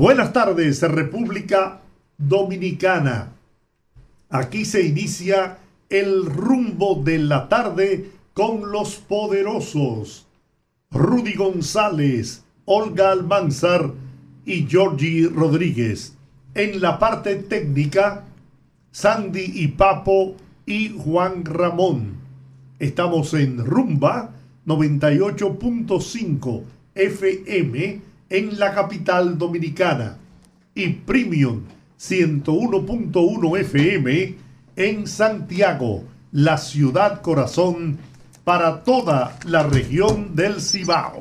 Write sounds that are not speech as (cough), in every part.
Buenas tardes, República Dominicana. Aquí se inicia el rumbo de la tarde con los poderosos. Rudy González, Olga Almanzar y Georgie Rodríguez. En la parte técnica, Sandy y Papo y Juan Ramón. Estamos en Rumba 98.5 FM en la capital dominicana y Premium 101.1 FM en Santiago, la ciudad corazón para toda la región del Cibao.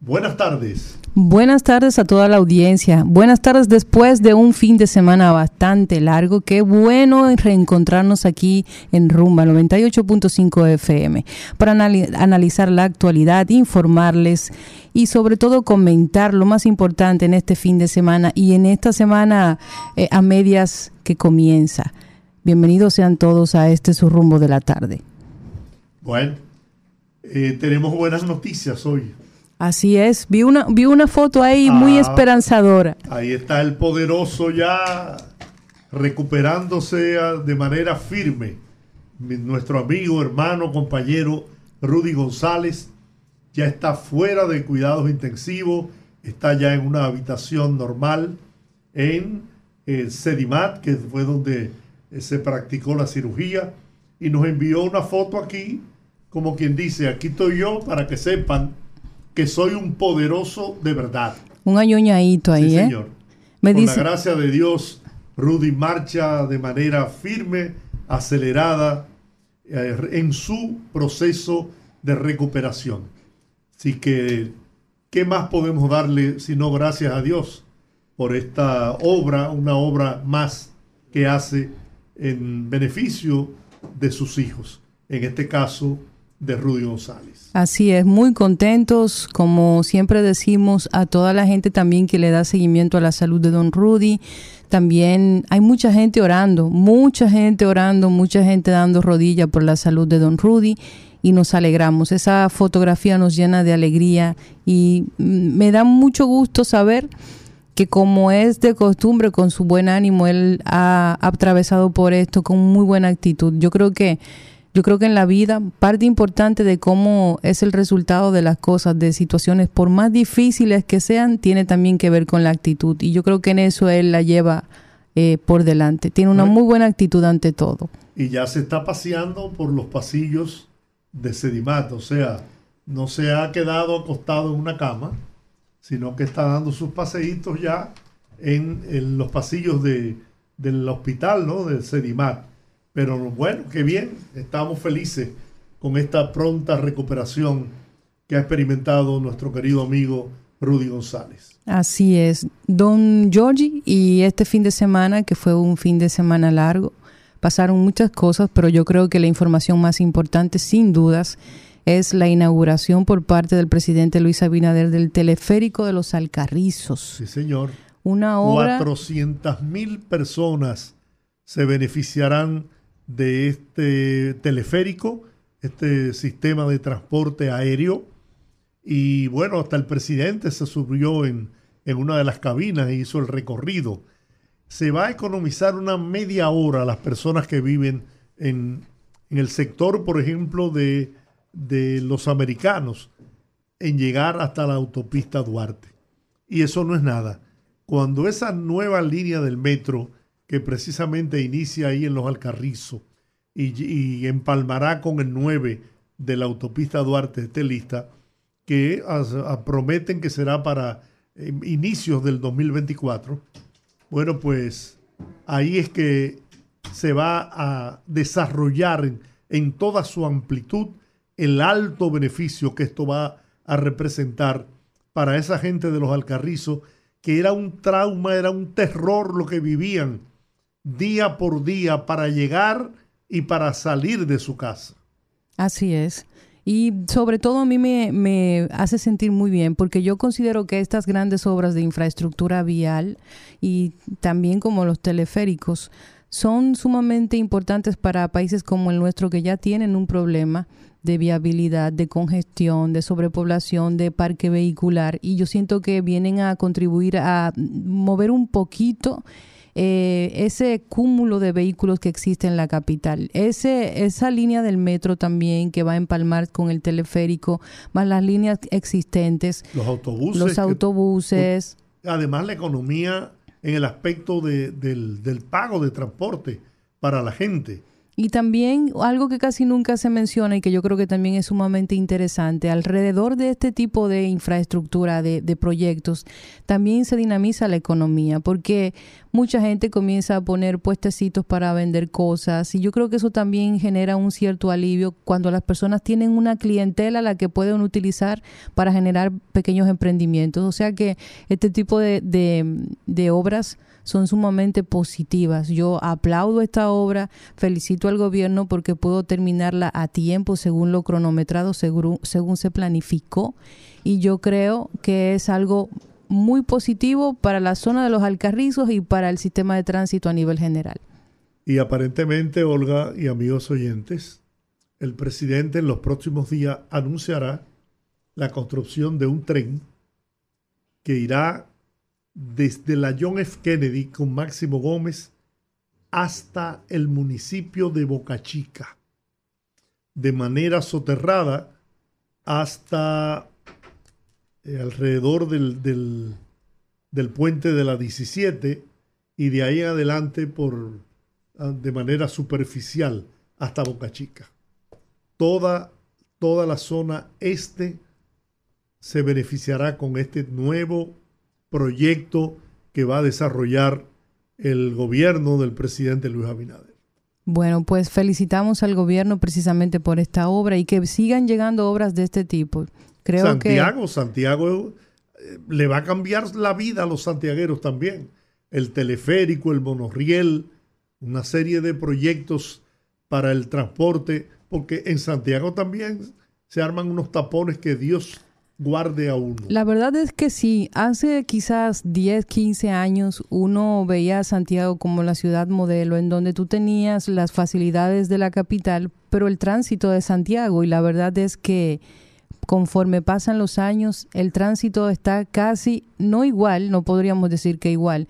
Buenas tardes. Buenas tardes a toda la audiencia. Buenas tardes después de un fin de semana bastante largo. Qué bueno reencontrarnos aquí en Rumba 98.5 FM para analizar la actualidad, informarles y sobre todo comentar lo más importante en este fin de semana y en esta semana eh, a medias que comienza. Bienvenidos sean todos a este su rumbo de la tarde. Bueno, eh, tenemos buenas noticias hoy. Así es, vi una, vi una foto ahí muy ah, esperanzadora. Ahí está el poderoso ya recuperándose de manera firme. Nuestro amigo, hermano, compañero Rudy González ya está fuera de cuidados intensivos, está ya en una habitación normal en el Sedimat, que fue donde eh, se practicó la cirugía, y nos envió una foto aquí, como quien dice, aquí estoy yo para que sepan que soy un poderoso de verdad. Un añoñadito ahí, sí, ¿eh? señor. Me Con la gracia de Dios, Rudy marcha de manera firme, acelerada, eh, en su proceso de recuperación. Así que, ¿qué más podemos darle sino gracias a Dios por esta obra, una obra más que hace en beneficio de sus hijos? En este caso, de Rudy González. Así es, muy contentos, como siempre decimos, a toda la gente también que le da seguimiento a la salud de don Rudy. También hay mucha gente orando, mucha gente orando, mucha gente dando rodilla por la salud de don Rudy y nos alegramos. Esa fotografía nos llena de alegría y me da mucho gusto saber que como es de costumbre, con su buen ánimo, él ha atravesado por esto con muy buena actitud. Yo creo que yo creo que en la vida parte importante de cómo es el resultado de las cosas, de situaciones, por más difíciles que sean, tiene también que ver con la actitud. Y yo creo que en eso él la lleva eh, por delante. Tiene una muy buena actitud ante todo. Y ya se está paseando por los pasillos de Sedimat, o sea, no se ha quedado acostado en una cama, sino que está dando sus paseitos ya en, los pasillos de, del hospital, ¿no? De Sedimat. Pero bueno, qué bien, estamos felices con esta pronta recuperación que ha experimentado nuestro querido amigo Rudy González. Así es, don Georgie, y este fin de semana, que fue un fin de semana largo, pasaron muchas cosas, pero yo creo que la información más importante, sin dudas, es la inauguración por parte del presidente Luis Abinader del teleférico de los Alcarrizos. Sí, señor. Una obra... 400 mil personas se beneficiarán de este teleférico, este sistema de transporte aéreo. Y bueno, hasta el presidente se subió en, una de las cabinas e hizo el recorrido. Se va a economizar una media hora a las personas que viven en, el sector, por ejemplo, de, de los americanos, en llegar hasta la autopista Duarte. Y eso no es nada. Cuando esa nueva línea del metro que precisamente inicia ahí en los Alcarrizos y, empalmará con el 9 de la autopista Duarte esté lista, que prometen que será para em, inicios del 2024. Bueno, pues ahí es que se va a desarrollar en, en toda su amplitud el alto beneficio que esto va a representar para esa gente de los Alcarrizos que era un trauma, era un terror lo que vivían día por día para llegar y para salir de su casa. Así es. Y sobre todo a mí me, me, hace sentir muy bien porque yo considero que estas grandes obras de infraestructura vial y también como los teleféricos son sumamente importantes para países como el nuestro que ya tienen un problema de viabilidad, de congestión, de sobrepoblación, de parque vehicular y yo siento que vienen a contribuir a mover un poquito eh, ese cúmulo de vehículos que existe en la capital. Ese, esa línea del metro también que va a empalmar con el teleférico, más las líneas existentes. Los autobuses. Los autobuses. además, la economía en el aspecto del, del pago de transporte para la gente. Y también algo que casi nunca se menciona y que yo creo que también es sumamente interesante, alrededor de este tipo de infraestructura, de, de, proyectos, también se dinamiza la economía, porque mucha gente comienza a poner puestecitos para vender cosas y yo creo que eso también genera un cierto alivio cuando las personas tienen una clientela a la que pueden utilizar para generar pequeños emprendimientos. O sea que este tipo de, de, de obras son sumamente positivas. Yo aplaudo esta obra, felicito al gobierno porque puedo terminarla a tiempo según lo cronometrado, según, según se planificó y yo creo que es algo muy positivo para la zona de los Alcarrizos y para el sistema de tránsito a nivel general. Y aparentemente, Olga y amigos oyentes, el presidente en los próximos días anunciará la construcción de un tren que irá desde la John F. Kennedy con Máximo Gómez hasta el municipio de Boca Chica, de manera soterrada hasta eh, alrededor del, del, puente de la 17 y de ahí adelante por, ah, de manera superficial hasta Boca Chica. Toda, toda la zona este se beneficiará con este nuevo proyecto que va a desarrollar el gobierno del presidente Luis Abinader. Bueno, pues felicitamos al gobierno precisamente por esta obra y que sigan llegando obras de este tipo. Creo Santiago, Santiago eh, le va a cambiar la vida a los santiagueros también. El teleférico, el monorriel, una serie de proyectos para el transporte, porque en Santiago también se arman unos tapones que Dios guarde uno. La verdad es que sí, hace quizás 10, 15 años uno veía a Santiago como la ciudad modelo en donde tú tenías las facilidades de la capital, pero el tránsito de Santiago y la verdad es que conforme pasan los años el tránsito está casi no igual, no podríamos decir que igual,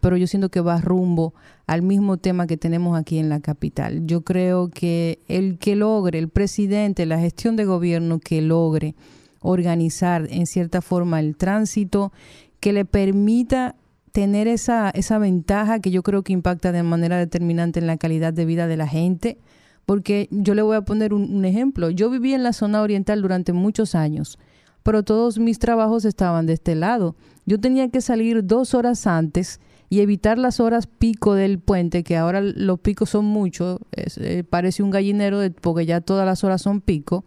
pero yo siento que va rumbo al mismo tema que tenemos aquí en la capital. Yo creo que el que logre, el presidente, la gestión de gobierno que logre organizar en cierta forma el tránsito que le permita tener esa, esa ventaja que yo creo que impacta de manera determinante en la calidad de vida de la gente. Porque yo le voy a poner un, ejemplo. Yo viví en la zona oriental durante muchos años, pero todos mis trabajos estaban de este lado. Yo tenía que salir dos horas antes y evitar las horas pico del puente, que ahora los picos son muchos, eh, parece un gallinero de, porque ya todas las horas son pico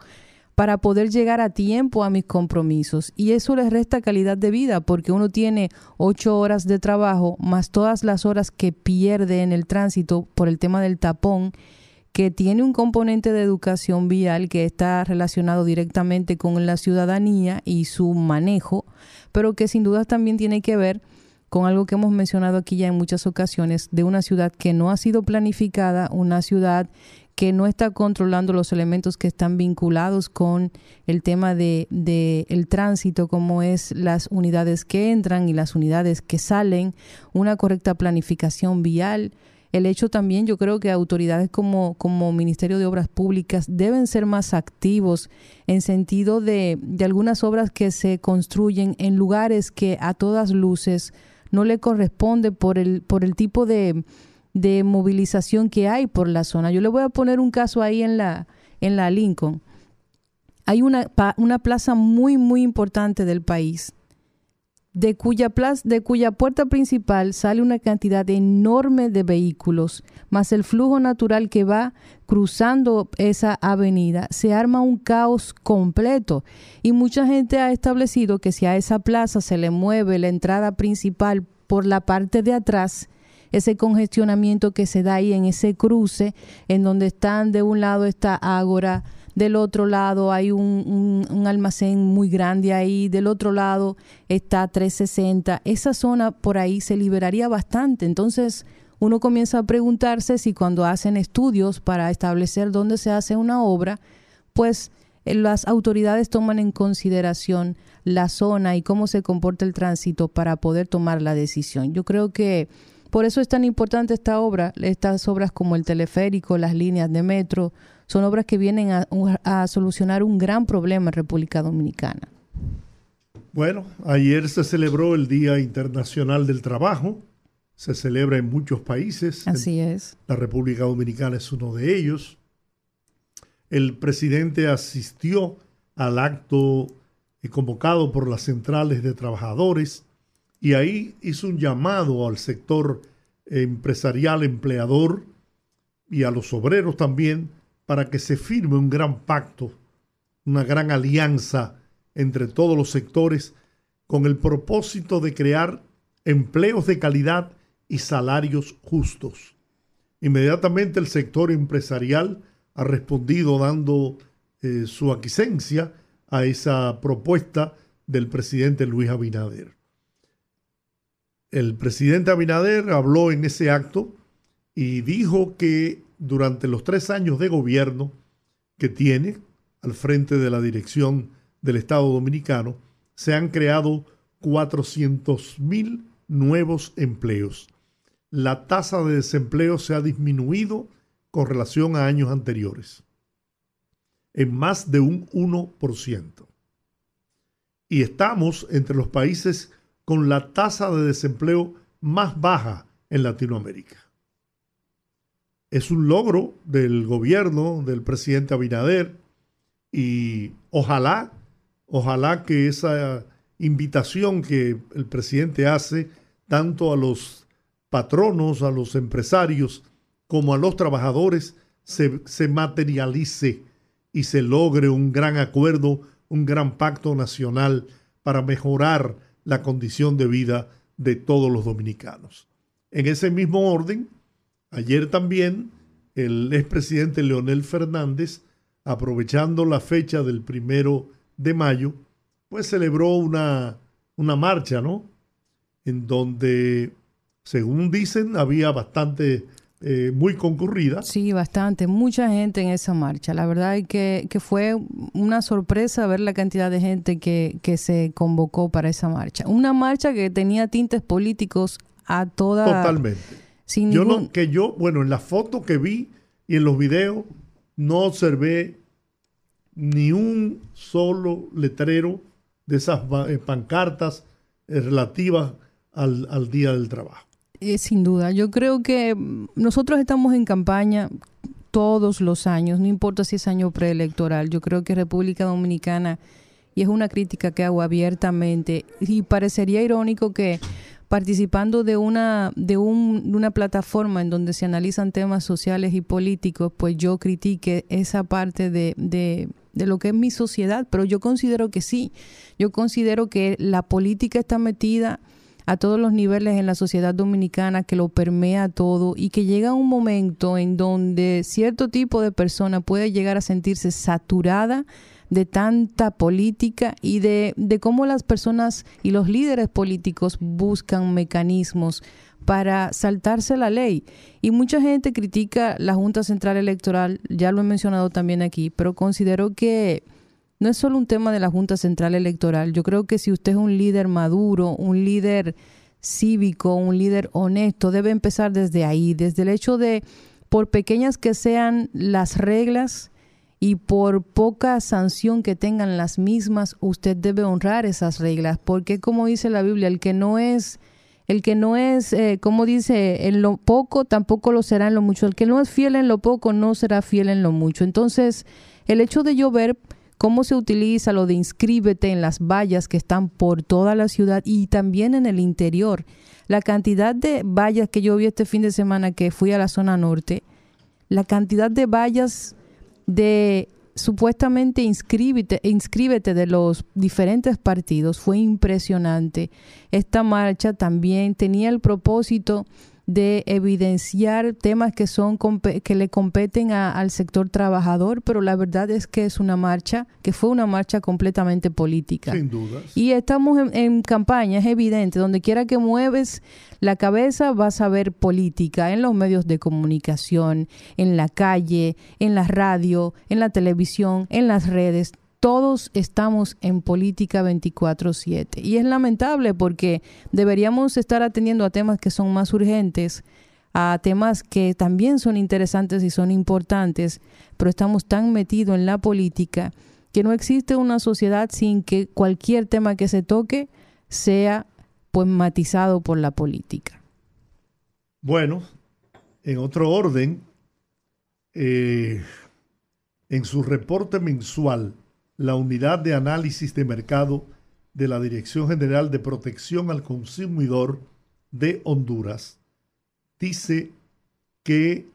para poder llegar a tiempo a mis compromisos. Y eso les resta calidad de vida porque uno tiene ocho horas de trabajo más todas las horas que pierde en el tránsito por el tema del tapón que tiene un componente de educación vial que está relacionado directamente con la ciudadanía y su manejo, pero que sin duda también tiene que ver con algo que hemos mencionado aquí ya en muchas ocasiones, de una ciudad que no ha sido planificada, una ciudad que no está controlando los elementos que están vinculados con el tema de, el tránsito, como es las unidades que entran y las unidades que salen, una correcta planificación vial. El hecho también, yo creo que autoridades como, como Ministerio de Obras Públicas deben ser más activos en sentido de, de algunas obras que se construyen en lugares que a todas luces no le corresponde por el, por el tipo de, de movilización que hay por la zona. Yo le voy a poner un caso ahí en la, en la Lincoln. Hay una, una plaza muy, muy importante del país de cuya, de cuya puerta principal sale una cantidad enorme de vehículos, más el flujo natural que va cruzando esa avenida, se arma un caos completo. Y mucha gente ha establecido que si a esa plaza se le mueve la entrada principal por la parte de atrás, ese congestionamiento que se da ahí en ese cruce, en donde están de un lado está Ágora, del otro lado hay un, almacén muy grande ahí, del otro lado está 360, esa zona por ahí se liberaría bastante. Entonces uno comienza a preguntarse si cuando hacen estudios para establecer dónde se hace una obra, pues eh, las autoridades toman en consideración la zona y cómo se comporta el tránsito para poder tomar la decisión. Yo creo que por eso es tan importante esta obra, estas obras como el teleférico, las líneas de metro, son obras que vienen a, solucionar un gran problema en República Dominicana. Bueno, ayer se celebró el Día Internacional del Trabajo. Se celebra en muchos países. Así es. La República Dominicana es uno de ellos. El presidente asistió al acto convocado por las centrales de trabajadores y ahí hizo un llamado al sector empresarial empleador y a los obreros también para que se firme un gran pacto, una gran alianza entre todos los sectores con el propósito de crear empleos de calidad y salarios justos. Inmediatamente el sector empresarial ha respondido dando eh, su aquiescencia a esa propuesta del presidente Luis Abinader. El presidente Abinader habló en ese acto y dijo que durante los tres años de gobierno que tiene al frente de la dirección del Estado Dominicano, se han creado 400 mil nuevos empleos. La tasa de desempleo se ha disminuido con relación a años anteriores en más de un 1%. Y estamos entre los países con la tasa de desempleo más baja en Latinoamérica. Es un logro del gobierno del presidente Abinader y ojalá, ojalá que esa invitación que el presidente hace tanto a los patronos, a los empresarios, como a los trabajadores, se, se materialice y se logre un gran acuerdo, un gran pacto nacional para mejorar la condición de vida de todos los dominicanos. En ese mismo orden, Ayer también el expresidente Leonel Fernández, aprovechando la fecha del primero de mayo, pues celebró una, una marcha, ¿no? En donde, según dicen, había bastante, eh, muy concurrida. Sí, bastante, mucha gente en esa marcha. La verdad es que, que fue una sorpresa ver la cantidad de gente que, que se convocó para esa marcha. Una marcha que tenía tintes políticos a toda... Totalmente yo no, que yo, bueno, en la foto que vi y en los videos, no observé ni un solo letrero de esas eh, pancartas eh, relativas al, al, Día del Trabajo. Eh, sin duda, yo creo que nosotros estamos en campaña todos los años, no importa si es año preelectoral, yo creo que República Dominicana, y es una crítica que hago abiertamente, y parecería irónico que participando de una, de, un, una plataforma en donde se analizan temas sociales y políticos, pues yo critique esa parte de, de, de lo que es mi sociedad, pero yo considero que sí, yo considero que la política está metida a todos los niveles en la sociedad dominicana, que lo permea todo y que llega un momento en donde cierto tipo de persona puede llegar a sentirse saturada de tanta política y de, de cómo las personas y los líderes políticos buscan mecanismos para saltarse la ley. Y mucha gente critica la Junta Central Electoral, ya lo he mencionado también aquí, pero considero que no es solo un tema de la Junta Central Electoral. Yo creo que si usted es un líder maduro, un líder cívico, un líder honesto, debe empezar desde ahí, desde el hecho de, por pequeñas que sean las reglas, y por poca sanción que tengan las mismas, usted debe honrar esas reglas, porque como dice la Biblia, el que no es el que no es, eh, como dice, en lo poco tampoco lo será en lo mucho. El que no es fiel en lo poco no será fiel en lo mucho. Entonces, el hecho de yo ver cómo se utiliza lo de inscríbete en las vallas que están por toda la ciudad y también en el interior. La cantidad de vallas que yo vi este fin de semana que fui a la zona norte, la cantidad de vallas de supuestamente inscríbete, inscríbete de los diferentes partidos fue impresionante. Esta marcha también tenía el propósito de evidenciar temas que son que le competen al sector trabajador, pero la verdad es que es una marcha que fue una marcha completamente política. Sin duda. Y estamos en, en, campaña, es evidente, donde quiera que mueves la cabeza vas a ver política en los medios de comunicación, en la calle, en la radio, en la televisión, en las redes todos estamos en política 24/7. Y es lamentable porque deberíamos estar atendiendo a temas que son más urgentes, a temas que también son interesantes y son importantes, pero estamos tan metidos en la política que no existe una sociedad sin que cualquier tema que se toque sea pues matizado por la política. Bueno, en otro orden, eh, en su reporte mensual, la unidad de análisis de mercado de la Dirección General de Protección al Consumidor de Honduras dice que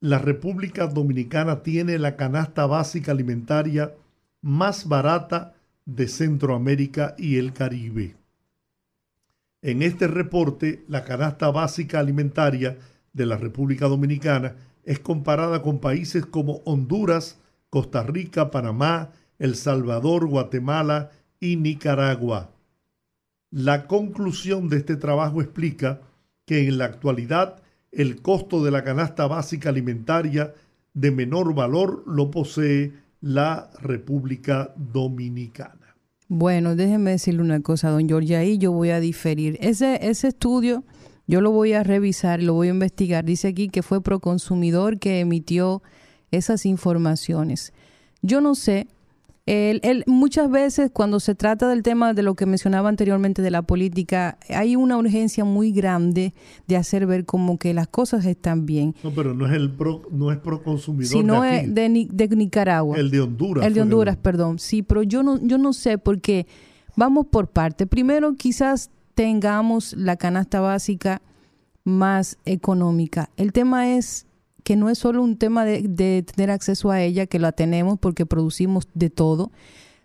la República Dominicana tiene la canasta básica alimentaria más barata de Centroamérica y el Caribe. En este reporte, la canasta básica alimentaria de la República Dominicana es comparada con países como Honduras, Costa Rica, Panamá, el Salvador, Guatemala y Nicaragua. La conclusión de este trabajo explica que en la actualidad el costo de la canasta básica alimentaria de menor valor lo posee la República Dominicana. Bueno, déjeme decirle una cosa, don Giorgio, ahí yo voy a diferir. Ese, ese estudio yo lo voy a revisar, lo voy a investigar. Dice aquí que fue Proconsumidor que emitió esas informaciones. Yo no sé el, muchas veces cuando se trata del tema de lo que mencionaba anteriormente de la política, hay una urgencia muy grande de hacer ver como que las cosas están bien. No, pero no es el pro, no es pro consumidor. Sino de, es de, de, Nicaragua. El de Honduras. El de Honduras, perdón. Sí, pero yo no, yo no sé porque vamos por parte. Primero, quizás tengamos la canasta básica más económica. El tema es que no es solo un tema de, tener acceso a ella, que la tenemos porque producimos de todo,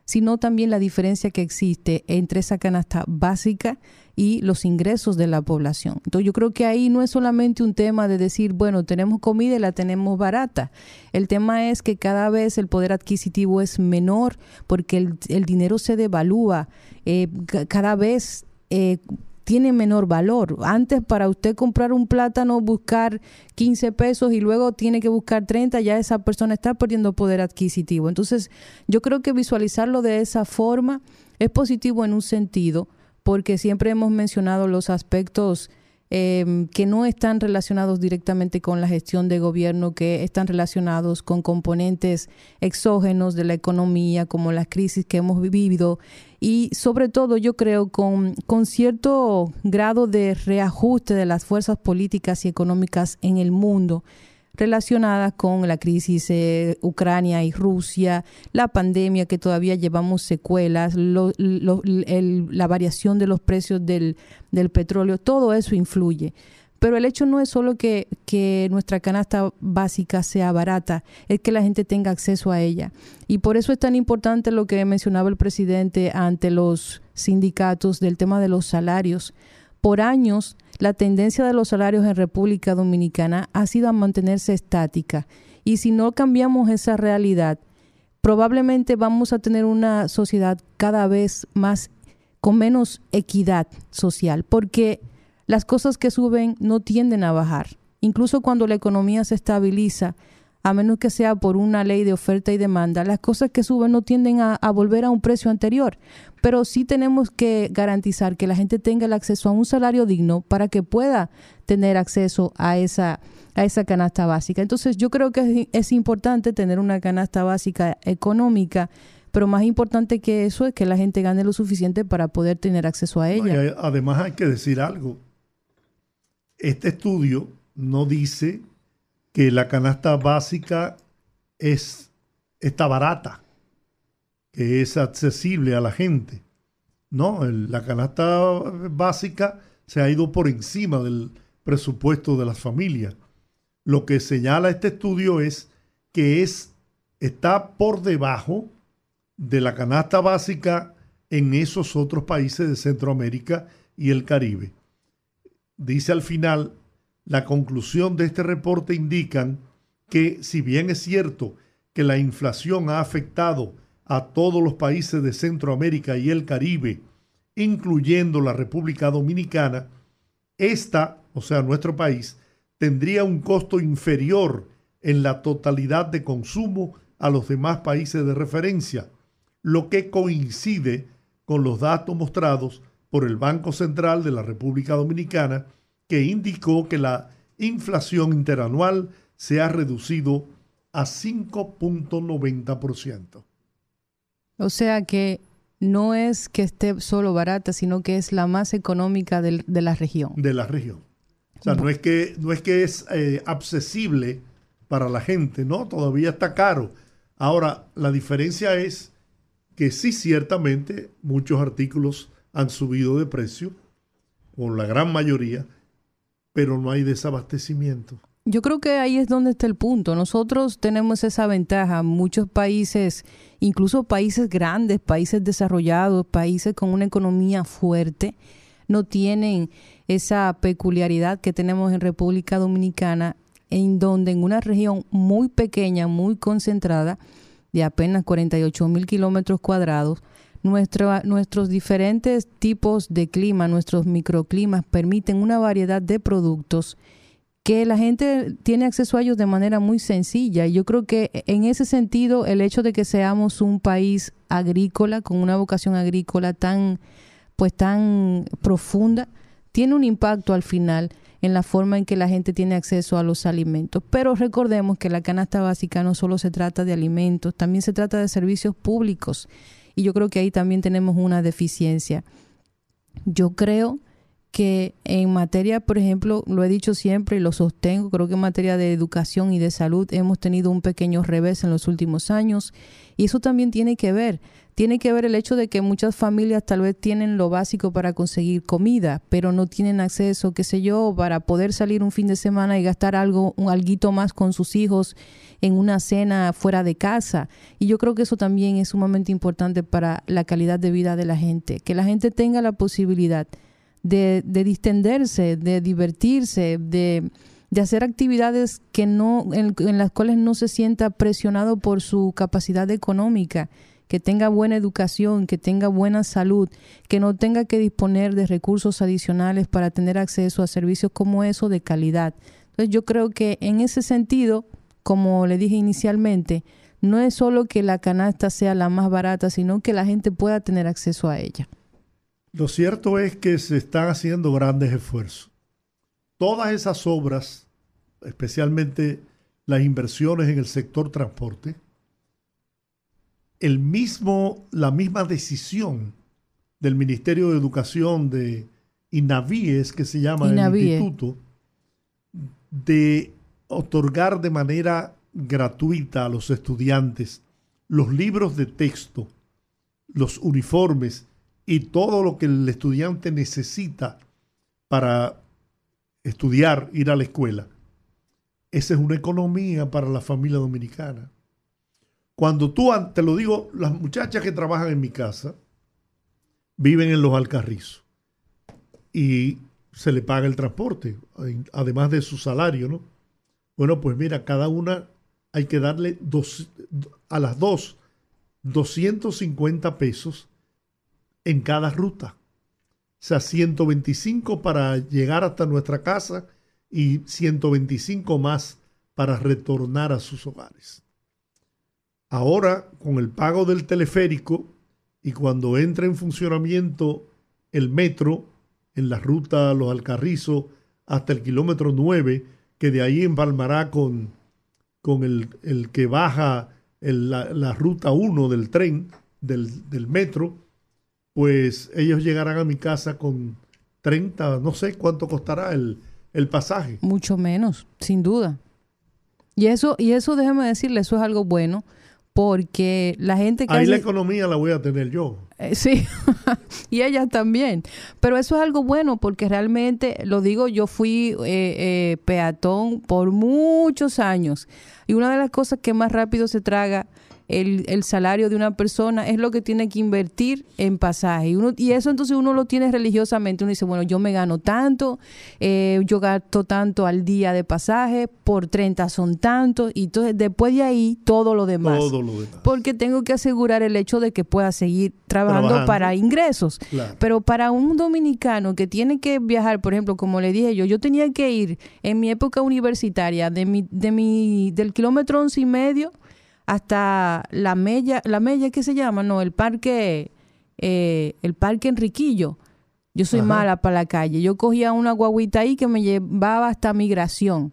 sino también la diferencia que existe entre esa canasta básica y los ingresos de la población. Entonces yo creo que ahí no es solamente un tema de decir, bueno, tenemos comida y la tenemos barata. El tema es que cada vez el poder adquisitivo es menor porque el, dinero se devalúa. Eh, cada vez eh, tiene menor valor. Antes para usted comprar un plátano, buscar 15 pesos y luego tiene que buscar 30, ya esa persona está perdiendo poder adquisitivo. Entonces, yo creo que visualizarlo de esa forma es positivo en un sentido, porque siempre hemos mencionado los aspectos Em, que no están relacionados directamente con la gestión de gobierno, que están relacionados con componentes exógenos de la economía, como las crisis que hemos vivido, y sobre todo yo creo con, con cierto grado de reajuste de las fuerzas políticas y económicas en el mundo relacionadas con la crisis eh, Ucrania y Rusia, la pandemia que todavía llevamos secuelas, la variación de los precios del, del, petróleo, todo eso influye. Pero el hecho no es solo que, que nuestra canasta básica sea barata, es que la gente tenga acceso a ella. Y por eso es tan importante lo que mencionaba el presidente ante los sindicatos del tema de los salarios. Por años la tendencia de los salarios en República Dominicana ha sido a mantenerse estática y si no cambiamos esa realidad, probablemente vamos a tener una sociedad cada vez más con menos equidad social, porque las cosas que suben no tienden a bajar. Incluso cuando la economía se estabiliza, a menos que sea por una ley de oferta y demanda, las cosas que suben no tienden a, volver a un precio anterior. Pero sí tenemos que garantizar que la gente tenga el acceso a un salario digno para que pueda tener acceso a esa, a esa canasta básica. Entonces yo creo que es, importante tener una canasta básica económica pero más importante que eso es que la gente gane lo suficiente para poder tener acceso a ella. además hay que decir algo. Este estudio no dice que la canasta básica es, está barata. que es accesible a la gente. No, la canasta básica se ha ido por encima del presupuesto de las familias. Lo que señala este estudio es que es, está por debajo de la canasta básica en esos otros países de Centroamérica y el Caribe. Dice al final, la conclusión de este reporte indican que si bien es cierto que la inflación ha afectado a todos los países de Centroamérica y el Caribe, incluyendo la República Dominicana, esta, o sea, nuestro país, tendría un costo inferior en la totalidad de consumo a los demás países de referencia, lo que coincide con los datos mostrados por el Banco Central de la República Dominicana, que indicó que la inflación interanual se ha reducido a 5.90%. O sea que no es que esté solo barata, sino que es la más económica de, la región. De la región. O sea, no es que, no es, que es eh, accesible para la gente, ¿no? Todavía está caro. Ahora, la diferencia es que sí, ciertamente, muchos artículos han subido de precio, o la gran mayoría, pero no hay desabastecimiento. Yo creo que ahí es donde está el punto. Nosotros tenemos esa ventaja. Muchos países, incluso países grandes, países desarrollados, países con una economía fuerte, no tienen esa peculiaridad que tenemos en República Dominicana, en donde en una región muy pequeña, muy concentrada, de apenas 48 mil kilómetros cuadrados, nuestros diferentes tipos de clima, nuestros microclimas permiten una variedad de productos que la gente tiene acceso a ellos de manera muy sencilla. Yo creo que en ese sentido el hecho de que seamos un país agrícola con una vocación agrícola tan pues tan profunda tiene un impacto al final en la forma en que la gente tiene acceso a los alimentos. Pero recordemos que la canasta básica no solo se trata de alimentos, también se trata de servicios públicos. Y yo creo que ahí también tenemos una deficiencia. Yo creo que en materia, por ejemplo, lo he dicho siempre y lo sostengo, creo que en materia de educación y de salud hemos tenido un pequeño revés en los últimos años y eso también tiene que ver, tiene que ver el hecho de que muchas familias tal vez tienen lo básico para conseguir comida, pero no tienen acceso, qué sé yo, para poder salir un fin de semana y gastar algo, un alguito más con sus hijos en una cena fuera de casa. Y yo creo que eso también es sumamente importante para la calidad de vida de la gente, que la gente tenga la posibilidad de, distenderse, de divertirse, de, hacer actividades que no, en, las cuales no se sienta presionado por su capacidad económica, que tenga buena educación, que tenga buena salud, que no tenga que disponer de recursos adicionales para tener acceso a servicios como eso de calidad. Entonces yo creo que en ese sentido, como le dije inicialmente, no es solo que la canasta sea la más barata, sino que la gente pueda tener acceso a ella. Lo cierto es que se están haciendo grandes esfuerzos. Todas esas obras, especialmente las inversiones en el sector transporte, el mismo, la misma decisión del Ministerio de Educación de INAVIES, que se llama el instituto, de otorgar de manera gratuita a los estudiantes los libros de texto, los uniformes y todo lo que el estudiante necesita para estudiar, ir a la escuela. Esa es una economía para la familia dominicana. Cuando tú, te lo digo, las muchachas que trabajan en mi casa viven en los Alcarrizos y se le paga el transporte, además de su salario, ¿no? Bueno, pues mira, cada una hay que darle dos, a las dos 250 pesos en cada ruta. O sea, 125 para llegar hasta nuestra casa y 125 más para retornar a sus hogares. Ahora, con el pago del teleférico y cuando entre en funcionamiento el metro en la ruta Los Alcarrizos hasta el kilómetro 9, que de ahí empalmará con, con el, que baja la, ruta 1 del tren, del, del metro, pues ellos llegarán a mi casa con 30, no sé cuánto costará el, pasaje. Mucho menos, sin duda. Y eso, y eso déjeme decirle, eso es algo bueno, porque la gente que... Ahí la economía la voy a tener yo. Eh, sí, (laughs) (laughs) y ella también. Pero eso es algo bueno porque realmente, lo digo, yo fui eh, eh, peatón por muchos años y una de las cosas que más rápido se traga el, el, salario de una persona es lo que tiene que invertir en pasaje. Y, uno, y eso entonces uno lo tiene religiosamente. Uno dice, bueno, yo me gano tanto, eh, yo gasto tanto al día de pasaje, por 30 son tantos, y entonces después de ahí todo lo demás. Todo lo demás. Porque tengo que asegurar el hecho de que pueda seguir trabajando, para ingresos. Pero para un dominicano que tiene que viajar, por ejemplo, como le dije yo, yo tenía que ir en mi época universitaria de mi, de mi, del kilómetro once y medio hasta la Mella, la Mella, ¿qué se llama? No, el parque, eh, el parque Enriquillo. Yo soy mala para la calle. Yo cogía una guaguita ahí que me llevaba hasta migración.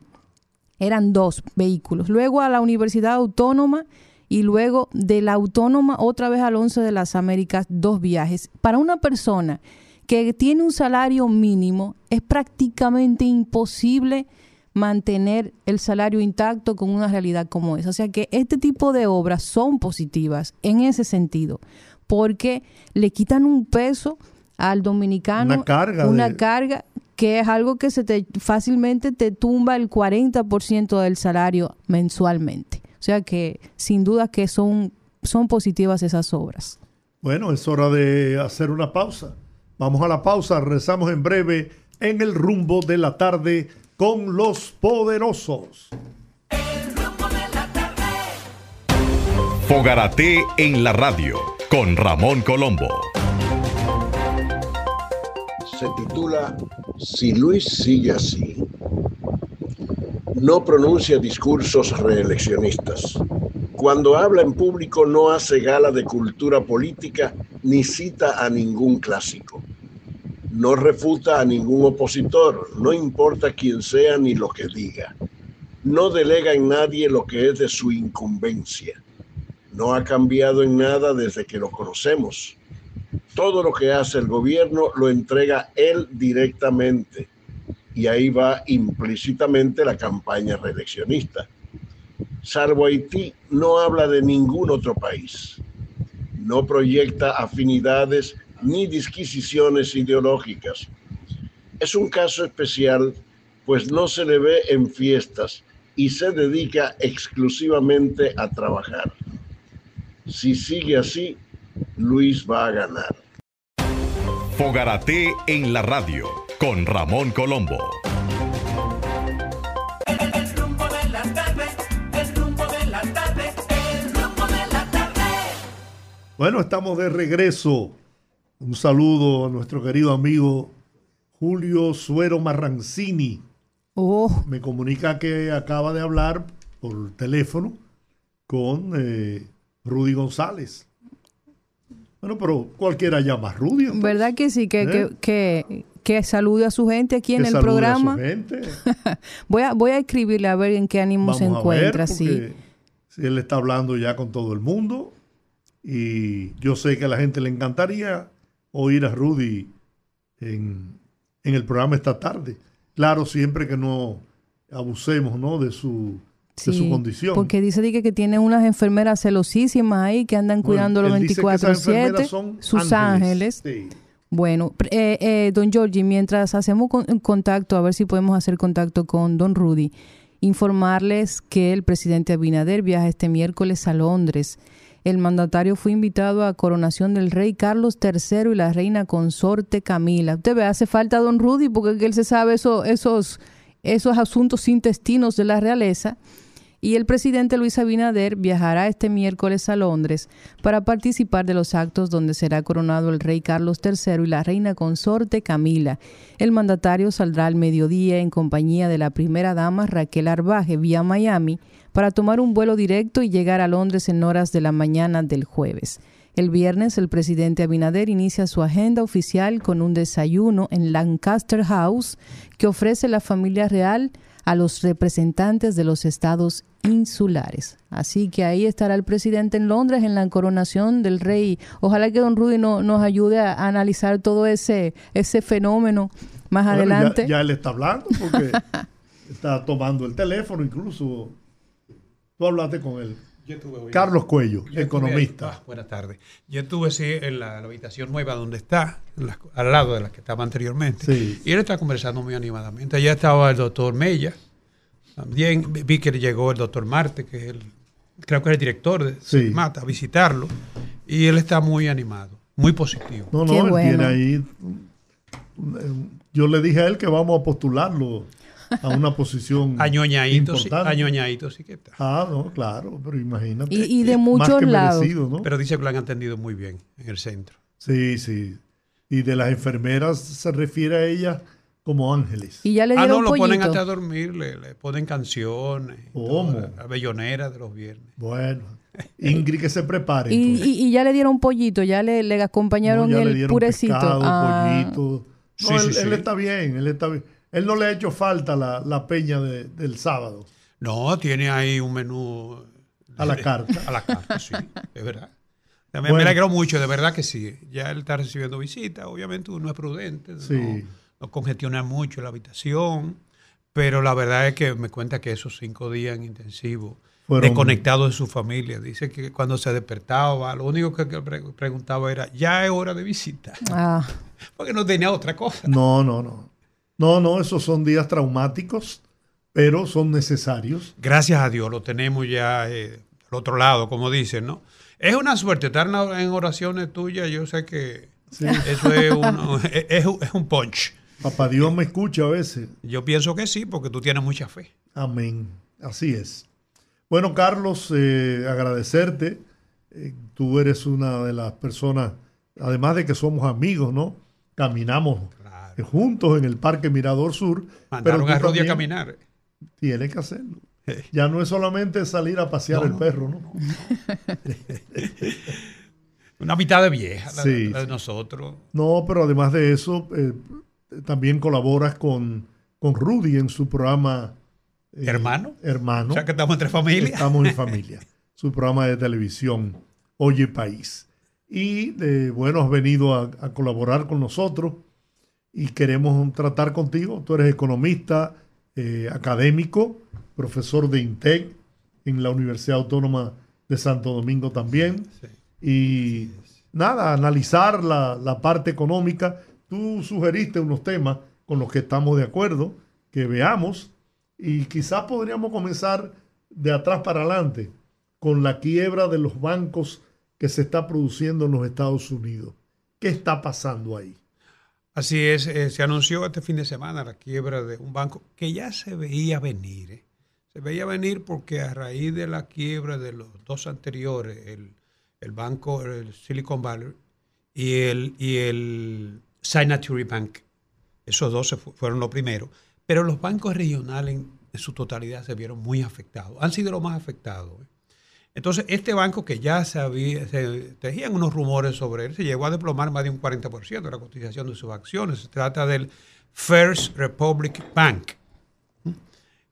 Eran dos vehículos. Luego a la Universidad Autónoma y luego de la Autónoma otra vez al Once de las Américas, dos viajes. Para una persona que tiene un salario mínimo, es prácticamente imposible mantener el salario intacto con una realidad como esa. O sea que este tipo de obras son positivas en ese sentido, porque le quitan un peso al dominicano, una carga, una carga que es algo que se te fácilmente te tumba el 40% del salario mensualmente. O sea que sin duda que son, son positivas esas obras. Bueno, es hora de hacer una pausa. Vamos a la pausa, rezamos en breve en el rumbo de la tarde con los poderosos. Fogarate en la radio con Ramón Colombo. Se titula Si Luis sigue así. No pronuncia discursos reeleccionistas. Cuando habla en público no hace gala de cultura política ni cita a ningún clásico no refuta a ningún opositor, no importa quién sea ni lo que diga. No delega en nadie lo que es de su incumbencia. No ha cambiado en nada desde que lo conocemos. Todo lo que hace el gobierno lo entrega él directamente. Y ahí va implícitamente la campaña reeleccionista. Salvo Haití, no habla de ningún otro país. No proyecta afinidades ni disquisiciones ideológicas. Es un caso especial, pues no se le ve en fiestas y se dedica exclusivamente a trabajar. Si sigue así, Luis va a ganar. Fogarate en la radio con Ramón Colombo. Bueno, estamos de regreso un saludo a nuestro querido amigo Julio Suero Marrancini. Oh. Me comunica que acaba de hablar por teléfono con eh, Rudy González. Bueno, pero cualquiera llama a Rudy. ¿Verdad que sí? Que, ¿Eh? que, que, salude a su gente aquí en el programa. (laughs) voy, a, voy a escribirle a ver en qué ánimo se encuentra. sí. Si él está hablando ya con todo el mundo y yo sé que a la gente le encantaría oír a Rudy en, el programa esta tarde. Claro, siempre que no abusemos ¿no? de su de su condición. Porque dice que, que tiene unas enfermeras celosísimas ahí que andan cuidando los 24-7, sus ángeles. Bueno, eh, eh, don Giorgi, mientras hacemos contacto, a ver si podemos hacer contacto con don Rudy, informarles que el presidente Abinader viaja este miércoles a Londres el mandatario fue invitado a coronación del rey Carlos III y la reina consorte Camila. Usted ve, hace falta don Rudy porque él se sabe eso, esos, esos asuntos intestinos de la realeza. Y el presidente Luis Abinader viajará este miércoles a Londres para participar de los actos donde será coronado el rey Carlos III y la reina consorte Camila. El mandatario saldrá al mediodía en compañía de la primera dama Raquel Arbaje vía Miami para tomar un vuelo directo y llegar a Londres en horas de la mañana del jueves. El viernes el presidente Abinader inicia su agenda oficial con un desayuno en Lancaster House que ofrece la familia real a los representantes de los estados insulares. Así que ahí estará el presidente en Londres en la coronación del rey. Ojalá que don Rudy no, nos ayude a, analizar todo ese, ese fenómeno más adelante. Ya, ya, él está hablando porque (laughs) está tomando el teléfono incluso Tú hablaste con él. Carlos Cuello, economista. Ah, buenas tardes. Yo estuve sí, en la, habitación nueva donde está, al lado de la que estaba anteriormente. Y él está conversando muy animadamente. Allá estaba el doctor Mella. También vi que llegó el doctor Marte, que es el, creo que es el director de Mata, a visitarlo. Y él está muy animado, muy positivo. No, no, él tiene ahí. Yo le dije a él que vamos a postularlo a una posición (laughs) añoñadito, sí, añoñadito sí que está. Ah, no, claro, pero imagínate. Y, de muchos lados. Pero dice que lo han atendido muy bien en el centro. Sí, sí. Y de las enfermeras se refiere a ellas como ángeles. Y ya le ah, dieron Ah, no, lo ponen hasta a dormir, le, ponen canciones. ¿Cómo? La bellonera de los viernes. Bueno. Ingrid que se prepare. y, ya le dieron pollito, ya le, le acompañaron no, el purecito. Ah. pollito. No, él, está bien, él está bien. Él no le ha hecho falta la, peña del sábado. No, tiene ahí un menú. A la carta. (laughs) A la carta, sí, es verdad. Me, me alegró mucho, de verdad que sí. Ya él está recibiendo visitas, obviamente uno es prudente, no, no congestionar mucho la habitación, pero la verdad es que me cuenta que esos cinco días en intensivo, desconectado de su familia, dice que cuando se despertaba, lo único que preguntaba era, ya es hora de visita. Ah. (laughs) Porque no tenía otra cosa. No, no, no. No, no, esos son días traumáticos, pero son necesarios. Gracias a Dios, lo tenemos ya eh, al otro lado, como dicen, ¿no? Es una suerte estar en oraciones tuyas, yo sé que eso (laughs) es un, es, un punch. Papá Dios me escucha a veces. Yo pienso que sí, porque tú tienes mucha fe. Amén. Así es. Bueno, Carlos, eh, agradecerte. Eh, tú eres una de las personas, además de que somos amigos, ¿no? Caminamos juntos en el Parque Mirador Sur. Mandaron a Rudy a caminar. Tiene que hacerlo. Ya no es solamente salir a pasear el perro, ¿no? (laughs) Una mitad de vieja, de nosotros. No, pero además de eso, eh, también colaboras con, con Rudy en su programa. Eh, ¿Hermano? Hermano. O sea que estamos entre familia. Estamos en (laughs) familia. su programa de televisión, Oye País. Y eh, bueno, has venido a, a colaborar con nosotros y queremos tratar contigo. Tú eres economista, eh, académico, profesor de INTEC en la Universidad Autónoma de Santo Domingo también. Y nada, analizar la, la, parte económica. Tú sugeriste unos temas con los que estamos de acuerdo, que veamos, y quizás podríamos comenzar de atrás para adelante con la quiebra de los bancos que se está produciendo en los Estados Unidos. ¿Qué está pasando ahí? Así es, eh, se anunció este fin de semana la quiebra de un banco que ya se veía venir. Eh. Se veía venir porque a raíz de la quiebra de los dos anteriores, el, el banco el Silicon Valley y el, y el Signature Bank, esos dos fueron los primeros, pero los bancos regionales en, en, su totalidad se vieron muy afectados, han sido los más afectados. Eh. Entonces, este banco que ya se, había, tejían unos rumores sobre él, se llegó a desplomar más de un 40% de la cotización de sus acciones. Se trata del First Republic Bank.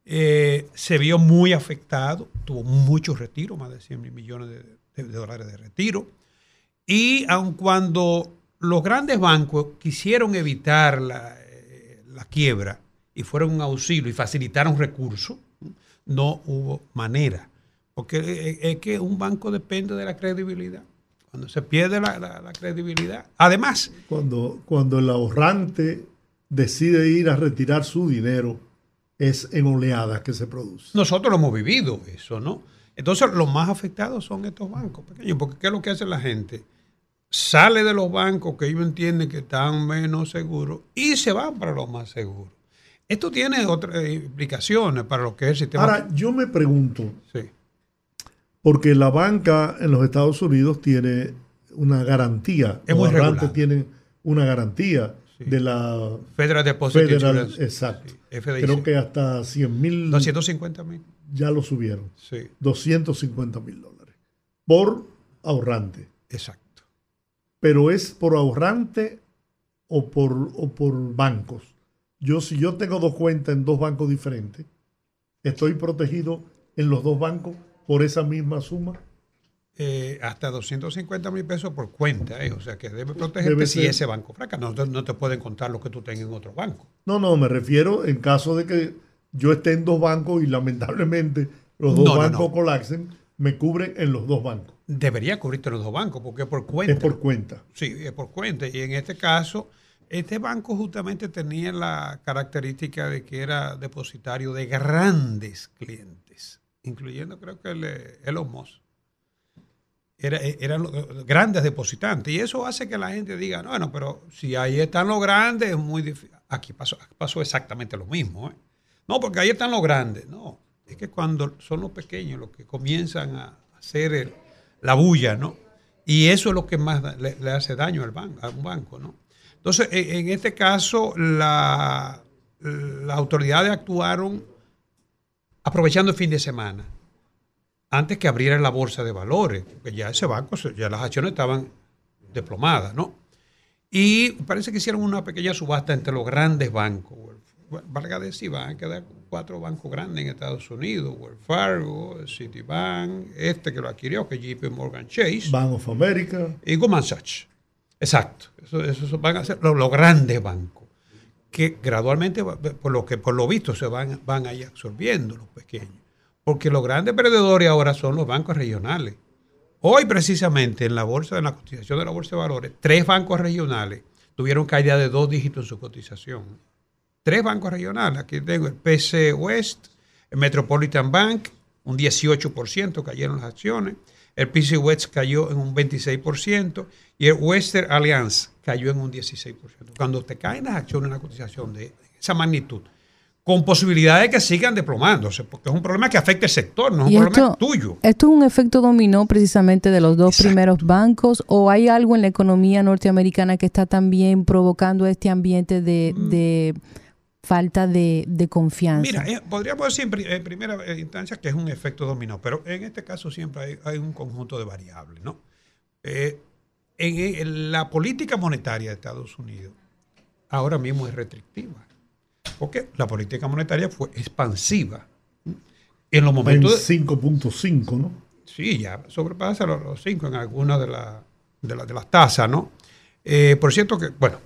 Eh, se vio muy afectado, tuvo mucho retiro, más de 100 mil millones de, dólares de retiro. Y aun cuando los grandes bancos quisieron evitar la, eh, la quiebra y fueron un auxilio y facilitaron recursos, no hubo manera porque es que un banco depende de la credibilidad. Cuando se pierde la, credibilidad. Además. Cuando, cuando el ahorrante decide ir a retirar su dinero, es en oleadas que se produce. Nosotros lo hemos vivido eso, ¿no? Entonces, los más afectados son estos bancos pequeños, porque ¿qué es lo que hace la gente? Sale de los bancos que ellos entienden que están menos seguros y se van para los más seguros. Esto tiene otras implicaciones para lo que es el sistema. Ahora, yo me pregunto, sí. Porque la banca en los Estados Unidos tiene una garantía. Es los muy tienen una garantía de la Federal Deposit Federal, Exacto. Creo que hasta 100 mil. 250 mil. Ya lo subieron. Sí. 250 mil dólares. Por ahorrante. Exacto. Pero es por ahorrante o por, o por bancos. Yo, si yo tengo dos cuentas en dos bancos diferentes, estoy protegido en los dos bancos por esa misma suma? Eh, hasta 250 mil pesos por cuenta, eh, o sea que debe protegerte si ese banco fracasa. No, no, te pueden contar lo que tú tengas en otro banco. No, no, me refiero en caso de que yo esté en dos bancos y lamentablemente los dos bancos colapsen, me cubre en los dos bancos. Debería cubrirte en los dos bancos porque es por cuenta. Es por cuenta. Sí, es por cuenta. Y en este caso, este banco justamente tenía la característica de que era depositario de grandes clientes, incluyendo creo que el, Elon Musk. Era, eran los grandes depositantes. Y eso hace que la gente diga, bueno, pero si ahí están los grandes, es muy difícil. Aquí pasó, pasó exactamente lo mismo. ¿eh? No, porque ahí están los grandes. No, es que cuando son los pequeños los que comienzan a hacer la bulla, ¿no? Y eso es lo que más le, hace daño al banco, a un banco, ¿no? Entonces, en, este caso, la, las autoridades actuaron aprovechando el fin de semana, antes que abriera la bolsa de valores, porque ya ese banco, ya las acciones estaban desplomadas, ¿no? Y parece que hicieron una pequeña subasta entre los grandes bancos. Valga decir, van a quedar cuatro bancos grandes en Estados Unidos, Wells Fargo, Citibank, este que lo adquirió, que es JP Morgan Chase. Bank of America. Y Goldman Sachs. Exacto. Eso, van a ser los, grandes bancos, que gradualmente, por lo que por lo visto, se van, van a ir absorbiendo los pequeños. Porque los grandes perdedores ahora son los bancos regionales. Hoy, precisamente, en la bolsa, en la cotización de la bolsa de valores, tres bancos regionales tuvieron caída de dos dígitos en su cotización. Tres bancos regionales. Aquí tengo el PC West, el Metropolitan Bank, un 18% cayeron las acciones. El PC West cayó en un 26% y el Western Alliance cayó en un 16%. Cuando te caen las acciones la cotización de esa magnitud, con posibilidades de que sigan desplomándose, porque es un problema que afecta al sector, no es un problema tuyo. ¿Esto es un efecto dominó precisamente de los dos primeros bancos o hay algo en la economía norteamericana que está también provocando este ambiente de, mm. falta de, confianza? Mira, eh, podríamos decir en, primera instancia que es un efecto dominó, pero en este caso siempre hay, un conjunto de variables, ¿no? Eh, en, la política monetaria de Estados Unidos ahora mismo es restrictiva. Porque la política monetaria fue expansiva. En los momentos. 5.5, ¿no? Sí, ya sobrepasa los 5 en algunas de, de, las tasas, ¿no? Eh, por cierto que, bueno,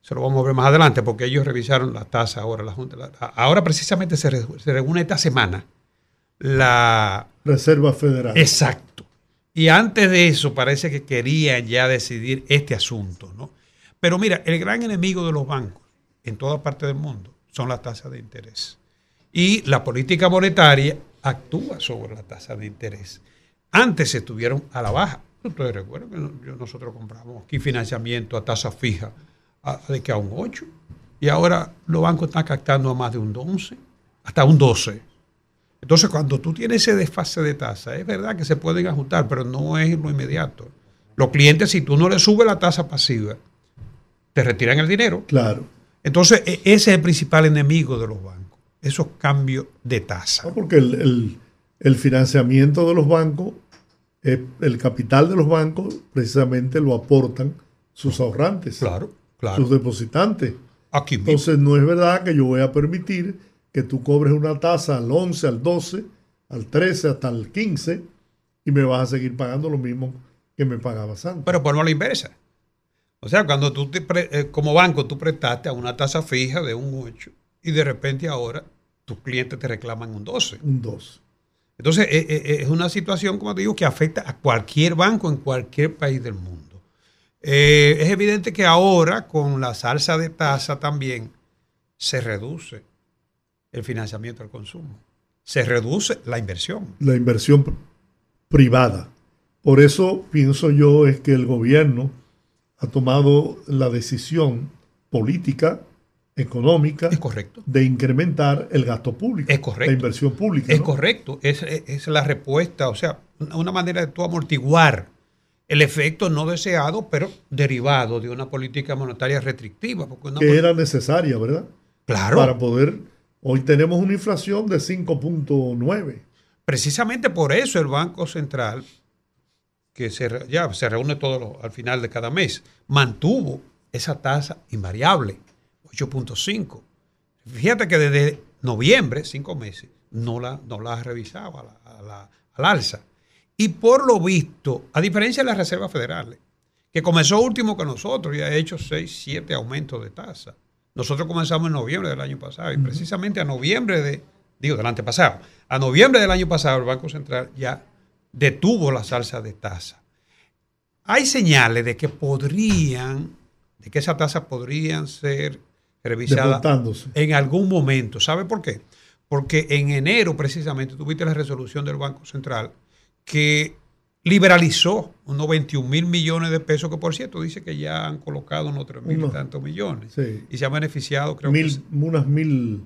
se lo vamos a ver más adelante porque ellos revisaron las tasas ahora. La Junta, ahora precisamente se, se reúne esta semana la Reserva Federal. Exacto y antes de eso parece que querían ya decidir este asunto, ¿no? Pero mira, el gran enemigo de los bancos en toda parte del mundo son las tasas de interés. Y la política monetaria actúa sobre la tasa de interés. Antes estuvieron a la baja. Ustedes recuerdan que nosotros compramos aquí financiamiento a tasa fija de que a un 8. Y ahora los bancos están captando a más de un 11, hasta un 12. Entonces, cuando tú tienes ese desfase de tasa, es verdad que se pueden ajustar, pero no es lo inmediato. Los clientes, si tú no le subes la tasa pasiva, te retiran el dinero. Claro. Entonces, e, ese es el principal enemigo de los bancos, esos cambios de tasa. porque el, financiamiento de los bancos, el capital de los bancos, precisamente lo aportan sus ahorrantes. Claro, claro. Sus depositantes. Aquí Entonces, no es verdad que yo voy a permitir que tú cobres una tasa al 11, al 12, al 13, hasta el 15 y me vas a seguir pagando lo mismo que me pagabas antes. Pero por no la inversa. O sea, cuando tú eh, como banco tú prestaste a una tasa fija de un 8 y de repente ahora tus clientes te reclaman un 12. Un 12. Entonces, eh, eh, es una situación, como te digo, que afecta a cualquier banco en cualquier país del mundo. es evidente que ahora, con la salsa de tasa también, se reduce el financiamiento al consumo. Se reduce la inversión. La inversión privada. Por eso pienso yo es que el gobierno ha tomado la decisión política, económica, es correcto. de incrementar el gasto público. Es correcto. La inversión pública. Es correcto. Es, es, la respuesta, o sea, una manera de tú amortiguar el efecto no deseado, pero derivado de una política monetaria restrictiva. Porque que era necesaria, ¿verdad? Claro. Para poder Hoy tenemos una inflación de 5.9. Precisamente por eso el Banco Central, que ya se reúne todo al final de cada mes, mantuvo esa tasa invariable, 8.5. Fíjate que desde noviembre, cinco meses, no la, no la ha revisado a al alza. Y por lo visto, a diferencia de las reservas federales, que comenzó último que nosotros y ha hecho 6, 7 aumentos de tasa. Nosotros comenzamos en noviembre del año pasado y precisamente a noviembre de, digo, del antepasado, a noviembre del año pasado el Banco Central ya detuvo la salsa de tasa. Hay señales de que podrían, de que esas tasas podrían ser revisadas en algún momento. ¿Sabe por qué? Porque en enero precisamente tuviste la resolución del Banco Central que liberalizó unos 21 mil millones de pesos, que por cierto dice que ya han colocado unos 3 mil y tantos millones. Y se han beneficiado, creo que... Unas mil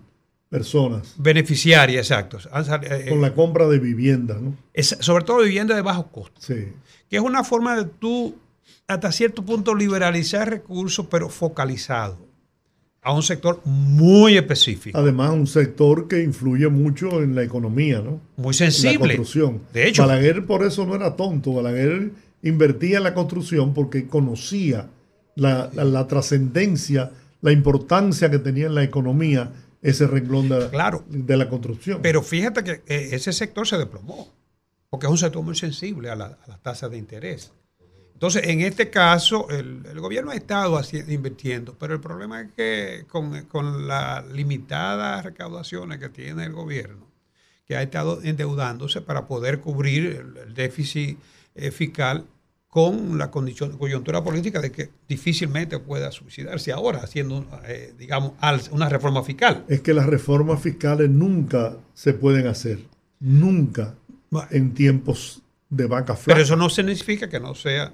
personas. Beneficiarias, exacto. Eh, Con la compra de viviendas, ¿no? sobre todo vivienda de bajo costo. Sí. Que es una forma de tú, hasta cierto punto, liberalizar recursos, pero focalizado a un sector muy específico. Además, un sector que influye mucho en la economía, ¿no? Muy sensible. La construcción. De hecho. Balaguer por eso no era tonto. Balaguer invertía en la construcción porque conocía la, trascendencia, la importancia que tenía en la economía ese renglón de, claro, de la construcción. Pero fíjate que eh, ese sector se desplomó, porque es un sector muy sensible a, la, a las tasas de interés. Entonces, en este caso, el, gobierno ha estado invirtiendo, pero el problema es que con, las limitadas recaudaciones que tiene el gobierno, que ha estado endeudándose para poder cubrir el, déficit eh, fiscal con la condición, coyuntura política de que difícilmente pueda suicidarse ahora haciendo, eh, digamos, una reforma fiscal. Es que las reformas fiscales nunca se pueden hacer, nunca en tiempos de vaca flaca. Pero eso no significa que no sea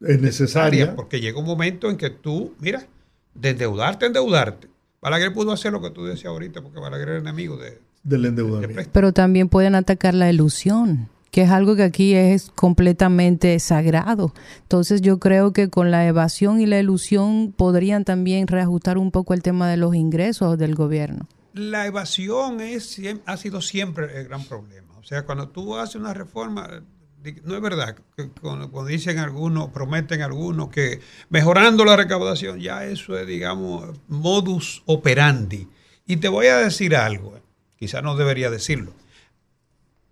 es necesaria. Porque llega un momento en que tú, mira, de endeudarte, endeudarte. Balaguer pudo hacer lo que tú decías ahorita, porque Balaguer era enemigo de, del endeudamiento. Pero también pueden atacar la ilusión que es algo que aquí es completamente sagrado. Entonces yo creo que con la evasión y la ilusión podrían también reajustar un poco el tema de los ingresos del gobierno. La evasión es, ha sido siempre el gran problema. O sea, cuando tú haces una reforma, no es verdad, cuando, dicen algunos, prometen algunos que mejorando la recaudación, ya eso es, digamos, modus operandi. Y te voy a decir algo, eh, quizás no debería decirlo.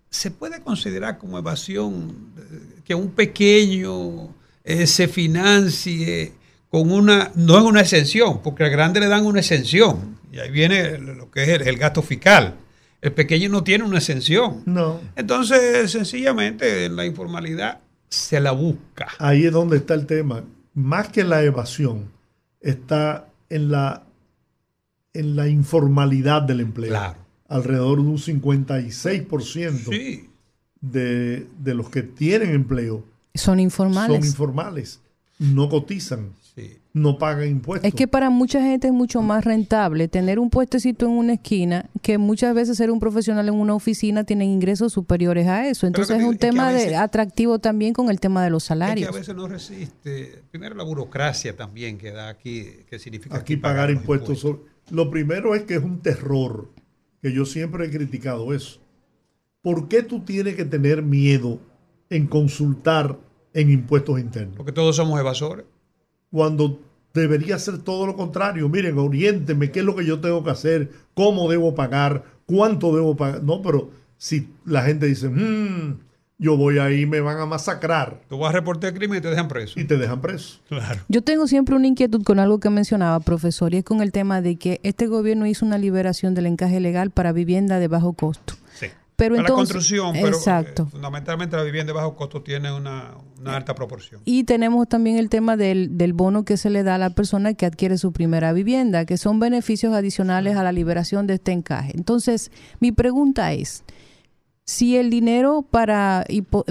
Se puede considerar como evasión eh, que un pequeño eh, se financie con una, no es una exención, porque al grande le dan una exención, y ahí viene lo que es el gasto fiscal. El pequeño no tiene una exención. No. Entonces, sencillamente, en la informalidad se la busca. Ahí es donde está el tema. Más que la evasión, está en la, en la informalidad del empleo. Claro. Alrededor de un 56% de, de los que tienen empleo son informales. Son informales. No cotizan no pagan impuestos. Es que para mucha gente es mucho más rentable tener un puestecito en una esquina que muchas veces ser un profesional en una oficina tienen ingresos superiores a eso. Entonces es un tema de atractivo también con el tema de los salarios. Es que a veces no resiste. Primero la burocracia también que da aquí, que significa aquí, pagar, impuestos. Lo primero es que es un terror, que yo siempre he criticado eso. ¿Por qué tú tienes que tener miedo en consultar en impuestos internos? Porque todos somos evasores cuando debería ser todo lo contrario. Miren, oriéntenme qué es lo que yo tengo que hacer, cómo debo pagar, cuánto debo pagar. No, pero si la gente dice, mmm, yo voy ahí, me van a masacrar. Tú vas a reportar crimen y te dejan preso. Y te dejan preso. Claro. Yo tengo siempre una inquietud con algo que mencionaba, profesor, y es con el tema de que este gobierno hizo una liberación del encaje legal para vivienda de bajo costo. Pero la construcción, pero exacto. Eh, fundamentalmente la vivienda de bajo costo tiene una, alta proporción. Y tenemos también el tema del, del, bono que se le da a la persona que adquiere su primera vivienda, que son beneficios adicionales a la liberación de este encaje. Entonces, mi pregunta es, si el dinero para,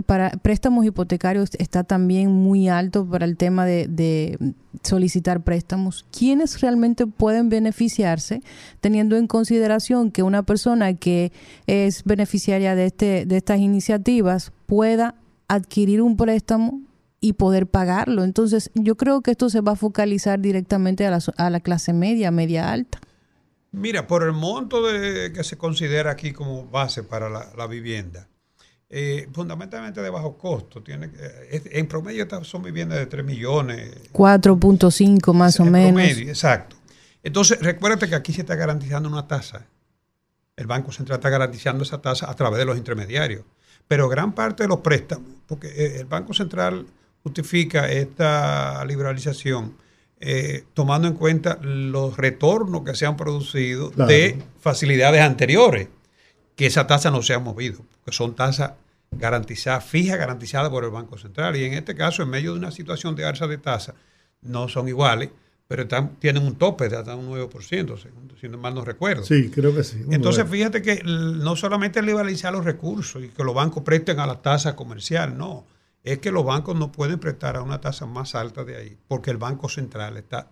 para préstamos hipotecarios está también muy alto para el tema de, solicitar préstamos, ¿quiénes realmente pueden beneficiarse teniendo en consideración que una persona que es beneficiaria de, este, de estas iniciativas pueda adquirir un préstamo y poder pagarlo? Entonces, yo creo que esto se va a focalizar directamente a la, a la clase media, media alta. Mira, por el monto de, que se considera aquí como base para la, vivienda, eh, fundamentalmente de bajo costo. Tiene, en promedio son viviendas de 3 millones. 4.5 más o menos. Promedio, exacto. Entonces, recuérdate que aquí se está garantizando una tasa. El Banco Central está garantizando esa tasa a través de los intermediarios. Pero gran parte de los préstamos, porque eh, el Banco Central justifica esta liberalización eh, tomando en cuenta los retornos que se han producido de facilidades anteriores, que esa tasa no se ha movido, porque son tasas garantizada, fija, garantizada por el Banco Central. Y en este caso, en medio de una situación de alza de tasa, no son iguales, pero tienen un tope de hasta un 9%, si no mal no recuerdo. Sí, creo que sí. Entonces, fíjate que no solamente liberalizar los recursos y que los bancos presten a la tasa comercial, no. Es que los bancos no pueden prestar a una tasa más alta de ahí, porque el Banco Central está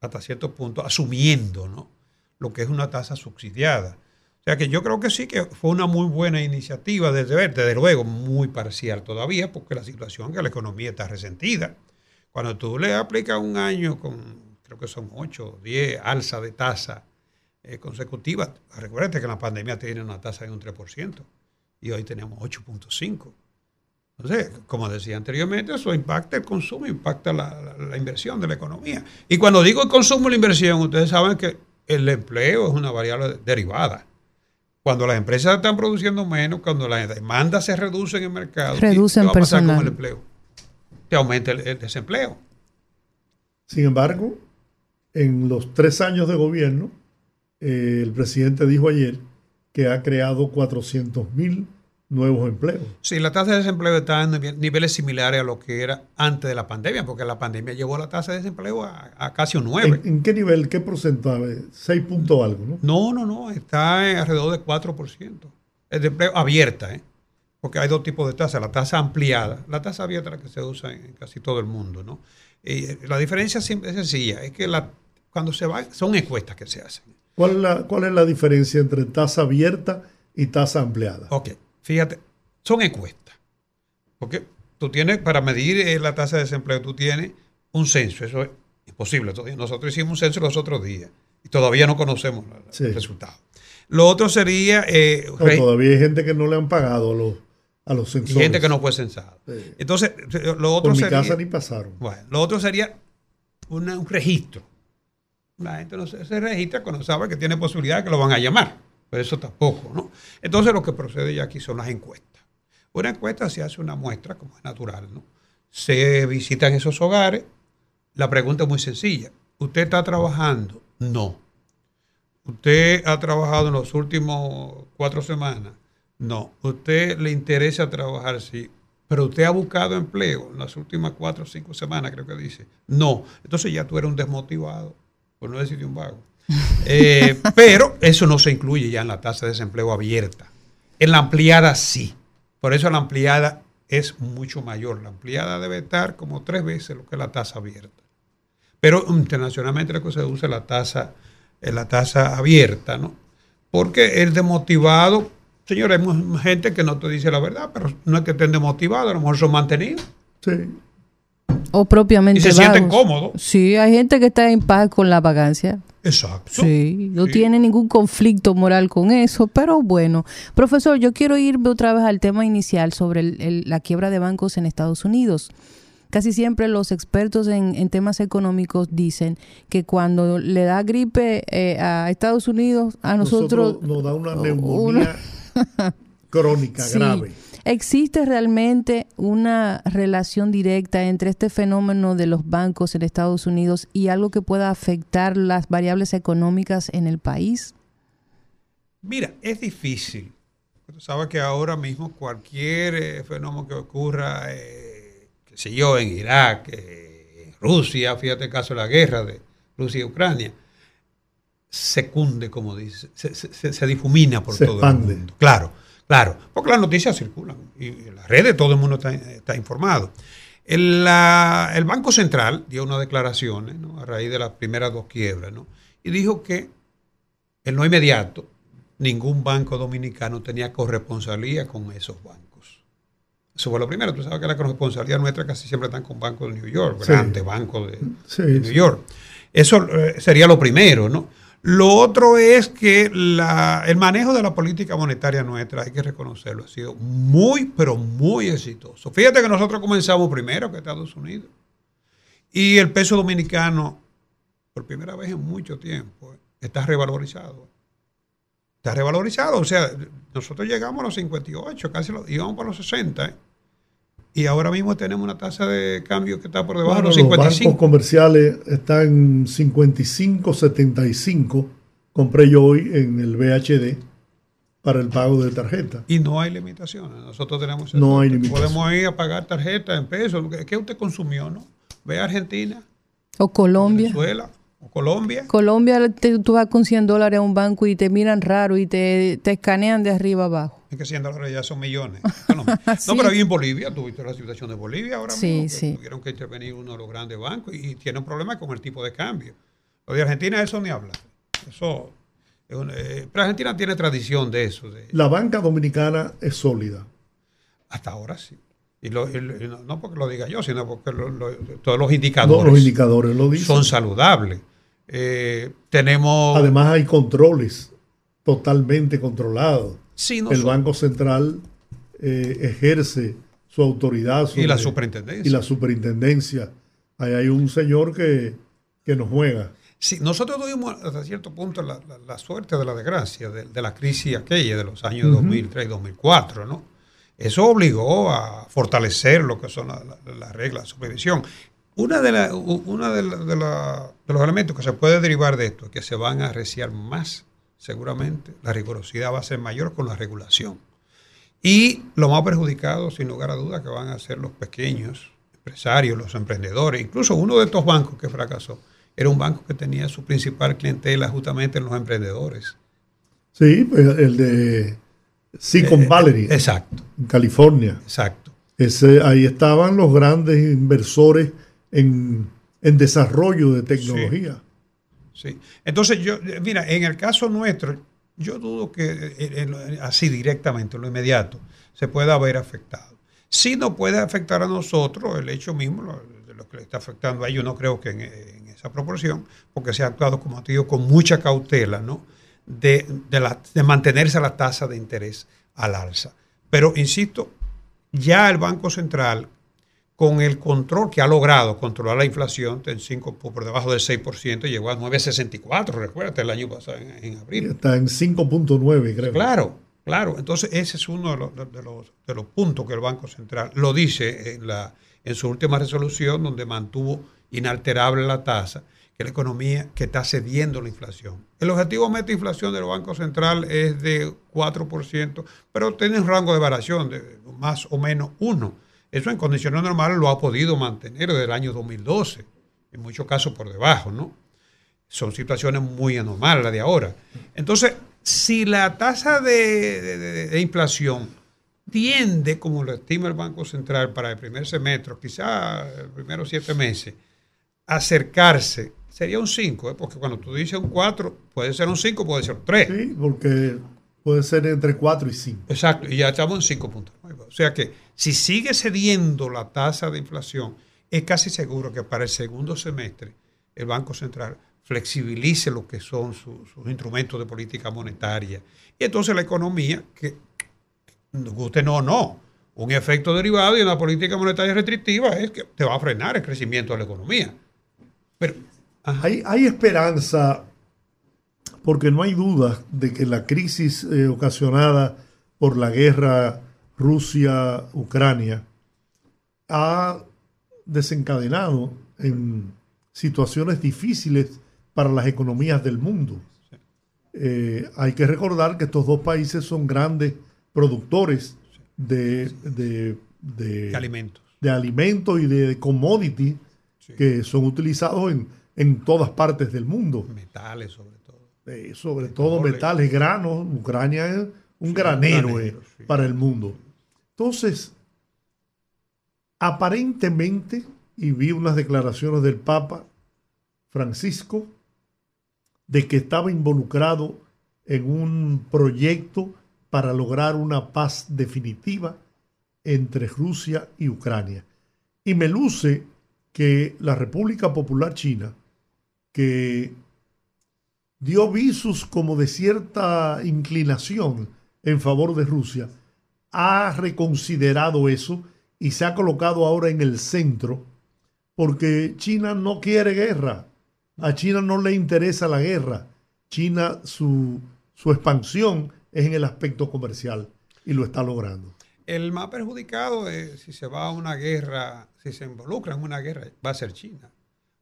hasta cierto punto asumiendo ¿no? lo que es una tasa subsidiada. O sea que yo creo que sí que fue una muy buena iniciativa, desde, desde luego muy parcial todavía, porque la situación que la economía está resentida. Cuando tú le aplicas un año con creo que son 8 o 10 alza de tasa eh, consecutivas. Recuerden que la pandemia tiene una tasa de un 3% y hoy tenemos 8.5%. Entonces, como decía anteriormente, eso impacta el consumo, impacta la, inversión de la economía. Y cuando digo el consumo y la inversión, ustedes saben que el empleo es una variable derivada. Cuando las empresas están produciendo menos, cuando la demanda se reduce en el mercado, Reducen ¿qué va a pasar con el empleo? Te aumenta el desempleo. Sin embargo, en los tres años de gobierno, eh, el presidente dijo ayer que ha creado 400 mil nuevos empleos. Sí, la tasa de desempleo está en niveles similares a lo que era antes de la pandemia, porque la pandemia llevó la tasa de desempleo a, casi un 9. ¿En, qué nivel, qué porcentaje? 6 puntos algo, ¿no? No, no, no, está en alrededor de 4%. Es de empleo abierta, ¿eh? porque hay dos tipos de tasa, la tasa ampliada, la tasa abierta la que se usa en casi todo el mundo, ¿no? Y la diferencia es sencilla, es que la cuando se va, son encuestas que se hacen. ¿Cuál es la, cuál es la diferencia entre tasa abierta y tasa ampliada? Ok, fíjate, son encuestas. Porque tú tienes, para medir eh, la tasa de desempleo, tú tienes un censo, eso es imposible. Nosotros hicimos un censo los otros días y todavía no conocemos el resultado. Lo otro sería... Eh, todavía hay gente que no le han pagado a los, a los Y gente que no fue censado. Entonces, lo otro Por mi casa ni pasaron. Bueno, lo otro sería un registro la gente no se, registra cuando sabe que tiene posibilidad de que lo van a llamar. Pero eso tampoco, ¿no? Entonces lo que procede ya aquí son las encuestas. Una encuesta se hace una muestra, como es natural, ¿no? Se visitan esos hogares. La pregunta es muy sencilla. ¿Usted está trabajando? No. ¿Usted ha trabajado en los últimos cuatro semanas? No. ¿Usted le interesa trabajar? Sí. Pero usted ha buscado empleo en las últimas cuatro o cinco semanas, creo que dice. No. Entonces ya tú eres un desmotivado por no decir un vago. Eh, pero eso no se incluye ya en la tasa de desempleo abierta. En la ampliada sí. Por eso la ampliada es mucho mayor. La ampliada debe estar como tres veces lo que es la tasa abierta. Pero internacionalmente lo que se usa es la tasa, es la tasa abierta, ¿no? Porque el demotivado, señores, hay gente que no te dice la verdad, pero no es que estén demotivados, a lo mejor son mantenidos. Sí. O propiamente. Y se sienten cómodos. Sí, hay gente que está en paz con la vacancia. Exacto. Sí, no tiene ningún conflicto moral con eso, pero bueno. Profesor, yo quiero irme otra vez al tema inicial sobre la quiebra de bancos en Estados Unidos. Casi siempre los expertos en, temas económicos dicen que cuando le da gripe eh, a Estados Unidos, a nosotros... nos da una neumonía (laughs) crónica grave. ¿Existe realmente una relación directa entre este fenómeno de los bancos en Estados Unidos y algo que pueda afectar las variables económicas en el país? Mira, es difícil. Tú sabes que ahora mismo cualquier eh, fenómeno que ocurra, eh, qué sé yo, en Irak, eh, en Rusia, fíjate el caso de la guerra de Rusia y Ucrania, se cunde, como dice, se, difumina por todo el mundo. Claro Claro, porque las noticias circulan y en las redes todo el mundo está, informado. El, Banco Central dio unas declaraciones a raíz de las primeras dos quiebras ¿no? y dijo que en lo inmediato ningún banco dominicano tenía corresponsabilidad con esos bancos. Eso fue lo primero. Tú sabes que la corresponsabilidad nuestra casi siempre están con bancos de New York, grandes bancos de, New York. Eso eh, sería lo primero, ¿no? Lo otro es que el manejo de la política monetaria nuestra, hay que reconocerlo, ha sido muy, pero muy exitoso. Fíjate que nosotros comenzamos primero que Estados Unidos. Y el peso dominicano, por primera vez en mucho tiempo, está revalorizado. Está revalorizado. O sea, nosotros llegamos a los 58, casi lo, íbamos para los 60. ¿eh? Y ahora mismo tenemos una tasa de cambio que está por debajo de los 55. Los bancos comerciales están en 55.75. Compré yo hoy en el BHD para el pago de tarjeta. Y no hay limitaciones. Nosotros tenemos... No hay limitaciones. Podemos ir a pagar tarjeta en pesos. ¿Qué usted consumió, no? Ve a Argentina. O Colombia. Venezuela. Colombia. Colombia, tú vas con 100 dólares a un banco y te miran raro y te, te escanean de arriba abajo. Es que 100 dólares ya son millones. (laughs) No, pero ahí en Bolivia, tuviste la situación de Bolivia ahora sí, mismo, sí. tuvieron que intervenir uno de los grandes bancos y, tiene un problema con el tipo de cambio. Lo de Argentina, eso ni habla. Eso eh, pero Argentina tiene tradición de eso. La banca dominicana es sólida. Hasta ahora sí. Y, no porque lo diga yo, sino porque todos los indicadores, los indicadores lo son saludables. Eh, tenemos. Además, hay controles totalmente controlados. el Banco Central eh, ejerce su autoridad. y la superintendencia. Y la superintendencia. Ahí hay un señor que, que nos juega. Sí, nosotros tuvimos hasta cierto punto la, suerte de la desgracia de, la crisis aquella de los años 2003 y 2004, ¿no? Eso obligó a fortalecer lo que son las reglas de supervisión. Una de, una de, los elementos que se puede derivar de esto es que se van a arreciar más, seguramente, la rigurosidad va a ser mayor con la regulación. Y lo más perjudicado, sin lugar a dudas, que van a ser los pequeños empresarios, los emprendedores, incluso uno de estos bancos que fracasó era un banco que tenía su principal clientela justamente en los emprendedores. Sí, pues, el de Silicon eh, Valley. exacto. En California. Exacto. Ese, ahí estaban los grandes inversores en, desarrollo de tecnología. Sí. Entonces, yo, mira, en el caso nuestro, yo dudo que eh, así directamente, en lo inmediato, se pueda haber afectado. Sí nos puede afectar a nosotros el hecho mismo, de lo que le está afectando a ellos, no creo que en esa proporción, porque se ha actuado, como te digo, con mucha cautela, ¿no? De, de, mantenerse la tasa de interés al alza. Pero, insisto, ya el Banco Central, con el control que ha logrado controlar la inflación en 5, por debajo del 6%, llegó a 9,64, recuérdate, el año pasado, en, abril. Está en 5.9, creo. Claro, claro. Entonces, ese es uno de los, de, los, de los puntos que el Banco Central lo dice en, la, en su última resolución, donde mantuvo inalterable la tasa, que la economía que está cediendo la inflación. El objetivo meta inflación del Banco Central es de 4%, pero tiene un rango de variación de más o menos 1. Eso en condiciones normales lo ha podido mantener desde el año 2012, en muchos casos por debajo, ¿no? Son situaciones muy anormales las de ahora. Entonces, si la tasa de, de inflación tiende, como lo estima el Banco Central para el primer semestre, quizá los primeros siete meses, acercarse, sería un 5, ¿eh? porque cuando tú dices un 4, puede ser un 5, puede ser un 3. Sí, porque puede ser entre 4 y 5. Exacto, y ya estamos en 5.9. O sea que si sigue cediendo la tasa de inflación, es casi seguro que para el segundo semestre el Banco Central flexibilice lo que son sus, instrumentos de política monetaria. Y entonces la economía, que guste no, no, un efecto derivado de una política monetaria restrictiva es que te va a frenar el crecimiento de la economía. Pero, hay, esperanza, porque no hay duda de que la crisis eh, ocasionada por la guerra Rusia-Ucrania ha desencadenado en situaciones difíciles para las economías del mundo. Eh, hay que recordar que estos dos países son grandes productores de, de, alimentos. de alimentos y de commodities que son utilizados en, en, todas partes del mundo. Metales sobre todo. Eh, sobre todo metales, granos. Ucrania es un granero, eh, para el mundo. Entonces, aparentemente, y vi unas declaraciones del Papa Francisco, de que estaba involucrado en un proyecto para lograr una paz definitiva entre Rusia y Ucrania. Y me luce que la República Popular China, que dio visos como de cierta inclinación en favor de Rusia, ha reconsiderado eso y se ha colocado ahora en el centro porque China no quiere guerra. A China no le interesa la guerra. China, su, su expansión es en el aspecto comercial y lo está logrando. El más perjudicado es si se va a una guerra, si se involucra en una guerra, va a ser China.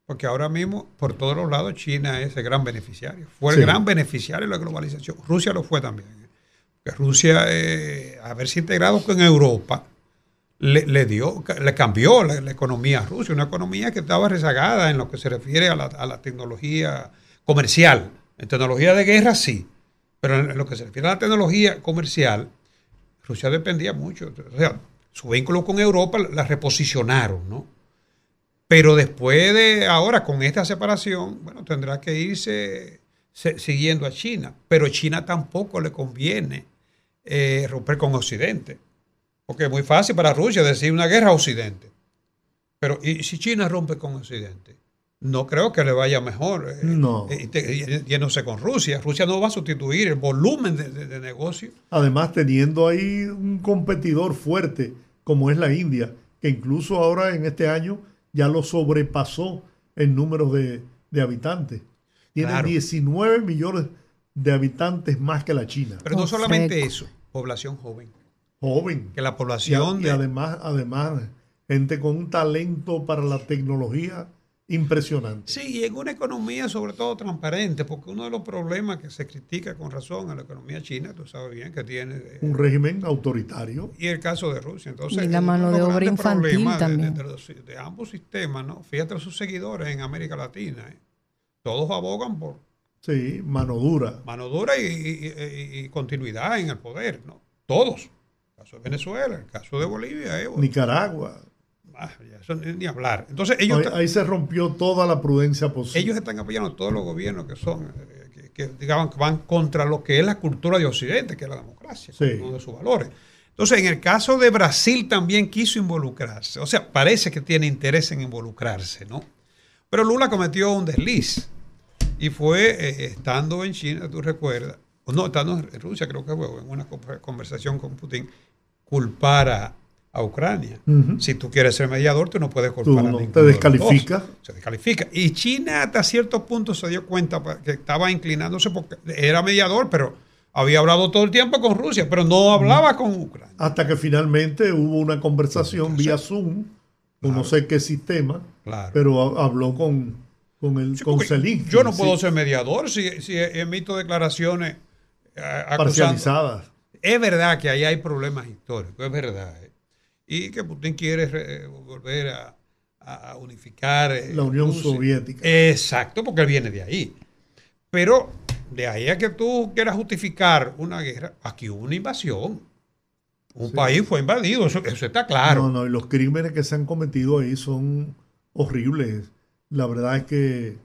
Porque ahora mismo, por todos los lados, China es el gran beneficiario. Fue el gran beneficiario de la globalización. Rusia lo fue también. Que Rusia, eh, haberse integrado con Europa, le, dio, le cambió la, economía a Rusia, una economía que estaba rezagada en lo que se refiere a la, tecnología comercial. En tecnología de guerra sí, pero en lo que se refiere a la tecnología comercial, Rusia dependía mucho. O sea, su vínculo con Europa la reposicionaron, ¿no? Pero después de ahora, con esta separación, bueno, tendrá que irse siguiendo a China. Pero a China tampoco le conviene eh, romper con Occidente. Porque es muy fácil para Rusia decir una guerra a Occidente. Pero ¿y si China rompe con Occidente? No creo que le vaya mejor eh, no. Eh, yéndose con Rusia. Rusia no va a sustituir el volumen de, negocio. Además, teniendo ahí un competidor fuerte como es la India, que incluso ahora en este año ya lo sobrepasó en números de, habitantes. Tiene 19 millones de habitantes más que la China. Pero no solamente eso, población joven joven. Que la población. Y, además, además, gente con un talento para la tecnología impresionante. Sí, y en una economía sobre todo transparente, porque uno de los problemas que se critica con razón a la economía china, tú sabes bien que tiene... Eh, un régimen autoritario. Y el caso de Rusia. Entonces, y la mano de obra infantil también. De, ambos sistemas, ¿no? Fíjate a sus seguidores en América Latina. ¿eh? Todos abogan por... Sí, mano dura. Mano dura y, y continuidad en el poder, ¿no? Todos caso de Venezuela, el caso de Bolivia. Eh, Nicaragua. Ah, eso ni, hablar. Entonces ellos ahí, se rompió toda la prudencia posible. Ellos están apoyando a todos los gobiernos que son, eh, que, digamos, van contra lo que es la cultura de Occidente, que es la democracia, uno de sus valores. Entonces, en el caso de Brasil también quiso involucrarse. O sea, parece que tiene interés en involucrarse, ¿no? Pero Lula cometió un desliz y fue, eh, estando en China, tú recuerdas, o no, estando en Rusia, creo que fue, en una conversación con Putin, culpar a, Ucrania. Si tú quieres ser mediador, tú no puedes culpar a ninguno Te descalifica. Se descalifica. Y China hasta cierto punto se dio cuenta que estaba inclinándose porque era mediador, pero había hablado todo el tiempo con Rusia, pero no hablaba con Ucrania. Hasta que finalmente hubo una conversación vía Zoom, no sé qué sistema, pero habló con, con, el, con Yo no puedo ser mediador si, si emito declaraciones eh, parcializadas es verdad que ahí hay problemas históricos, es verdad. ¿eh? Y que Putin quiere volver a, unificar. Eh, la Unión Soviética. Exacto, porque él viene de ahí. Pero de ahí a que tú quieras justificar una guerra, aquí hubo una invasión. Un país fue invadido, eso, eso, está claro. No, no, y los crímenes que se han cometido ahí son horribles. La verdad es que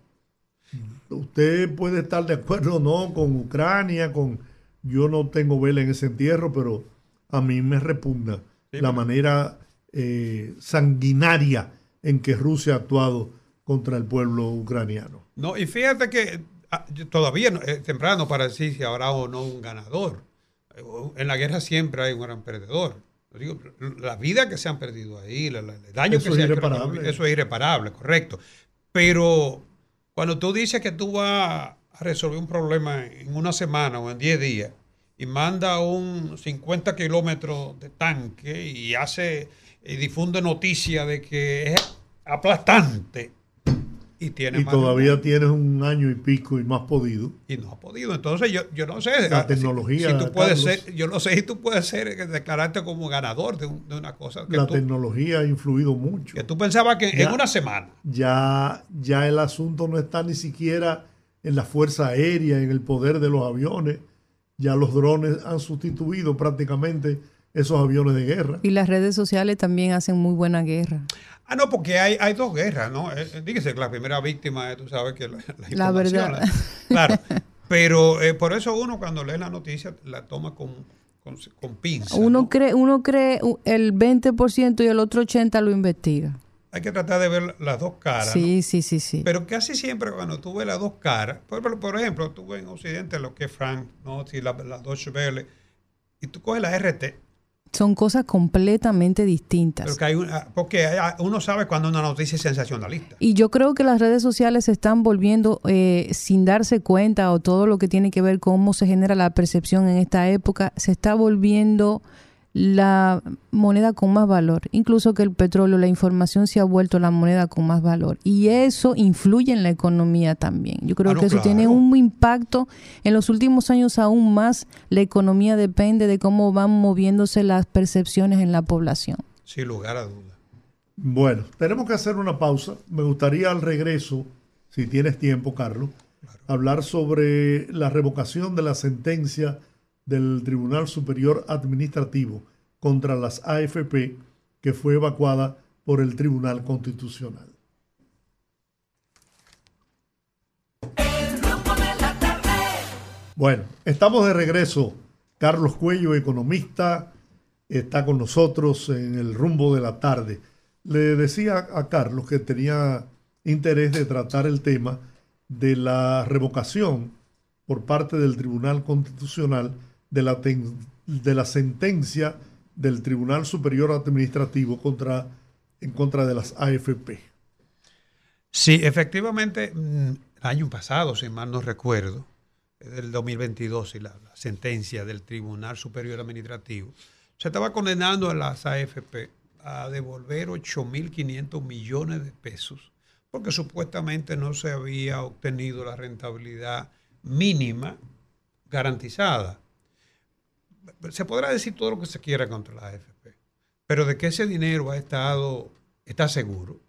usted puede estar de acuerdo o no con Ucrania, con yo no tengo vela en ese entierro, pero a mí me repugna la manera eh, sanguinaria en que Rusia ha actuado contra el pueblo ucraniano. No, y fíjate que ah, todavía es temprano para decir si habrá o no un ganador. En la guerra siempre hay un gran perdedor. Digo, la vida que se han perdido ahí, el daño que se ha hecho, eso es irreparable, correcto. Pero cuando tú dices que tú vas resolver un problema en una semana o en 10 días y manda un 50 kilómetros de tanque y hace y difunde noticia de que es aplastante y tiene y todavía tienes un año y pico y no has podido y no ha podido entonces yo, yo no sé la tecnología si, tú puedes ser yo no sé si tú puedes ser declararte como ganador de, una cosa la tecnología ha influido mucho que tú pensabas que en una semana ya ya el asunto no está ni siquiera en la fuerza aérea, en el poder de los aviones. Ya los drones han sustituido prácticamente esos aviones de guerra. Y las redes sociales también hacen muy buena guerra. Ah, no, porque hay, hay dos guerras, ¿no? Eh, eh, dígase que la primera víctima, tú sabes que la, (laughs) la, verdad. claro. Pero eh, por eso uno cuando lee la noticia la toma con, con, con pinza. Uno, cree, uno cree el 20% y el otro 80% lo investiga hay que tratar de ver las dos caras. Sí, sí, sí, sí. Pero casi siempre cuando tú ves las dos caras, por, por ejemplo, tú ves en Occidente lo que es Frank, ¿no? Si la, la Deutsche Welle, y tú coges la RT. Son cosas completamente distintas. porque uno sabe cuando una noticia es sensacionalista. Y yo creo que las redes sociales se están volviendo, eh, sin darse cuenta, o todo lo que tiene que ver con cómo se genera la percepción en esta época, se está volviendo la moneda con más valor, incluso que el petróleo, la información se ha vuelto la moneda con más valor y eso influye en la economía también. Yo creo que eso tiene un impacto en los últimos años aún más. La economía depende de cómo van moviéndose las percepciones en la población. Sin lugar a dudas. Bueno, tenemos que hacer una pausa. Me gustaría al regreso, si tienes tiempo, Carlos, hablar sobre la revocación de la sentencia del Tribunal Superior Administrativo contra las AFP que fue evacuada por el Tribunal Constitucional. Bueno, estamos de regreso. Carlos Cuello, economista, está con nosotros en el rumbo de la tarde. Le decía a Carlos que tenía interés de tratar el tema de la revocación por parte del Tribunal Constitucional de la, de la sentencia del Tribunal Superior Administrativo en contra de las AFP. Sí, efectivamente, mm, el año pasado, si mal no recuerdo, del 2022 y la, la sentencia del Tribunal Superior Administrativo, se estaba condenando a las AFP a devolver 8.500 millones de pesos porque supuestamente no se había obtenido la rentabilidad mínima garantizada se podrá decir todo lo que se quiera contra la AFP, pero de que ese dinero ha estado, está seguro,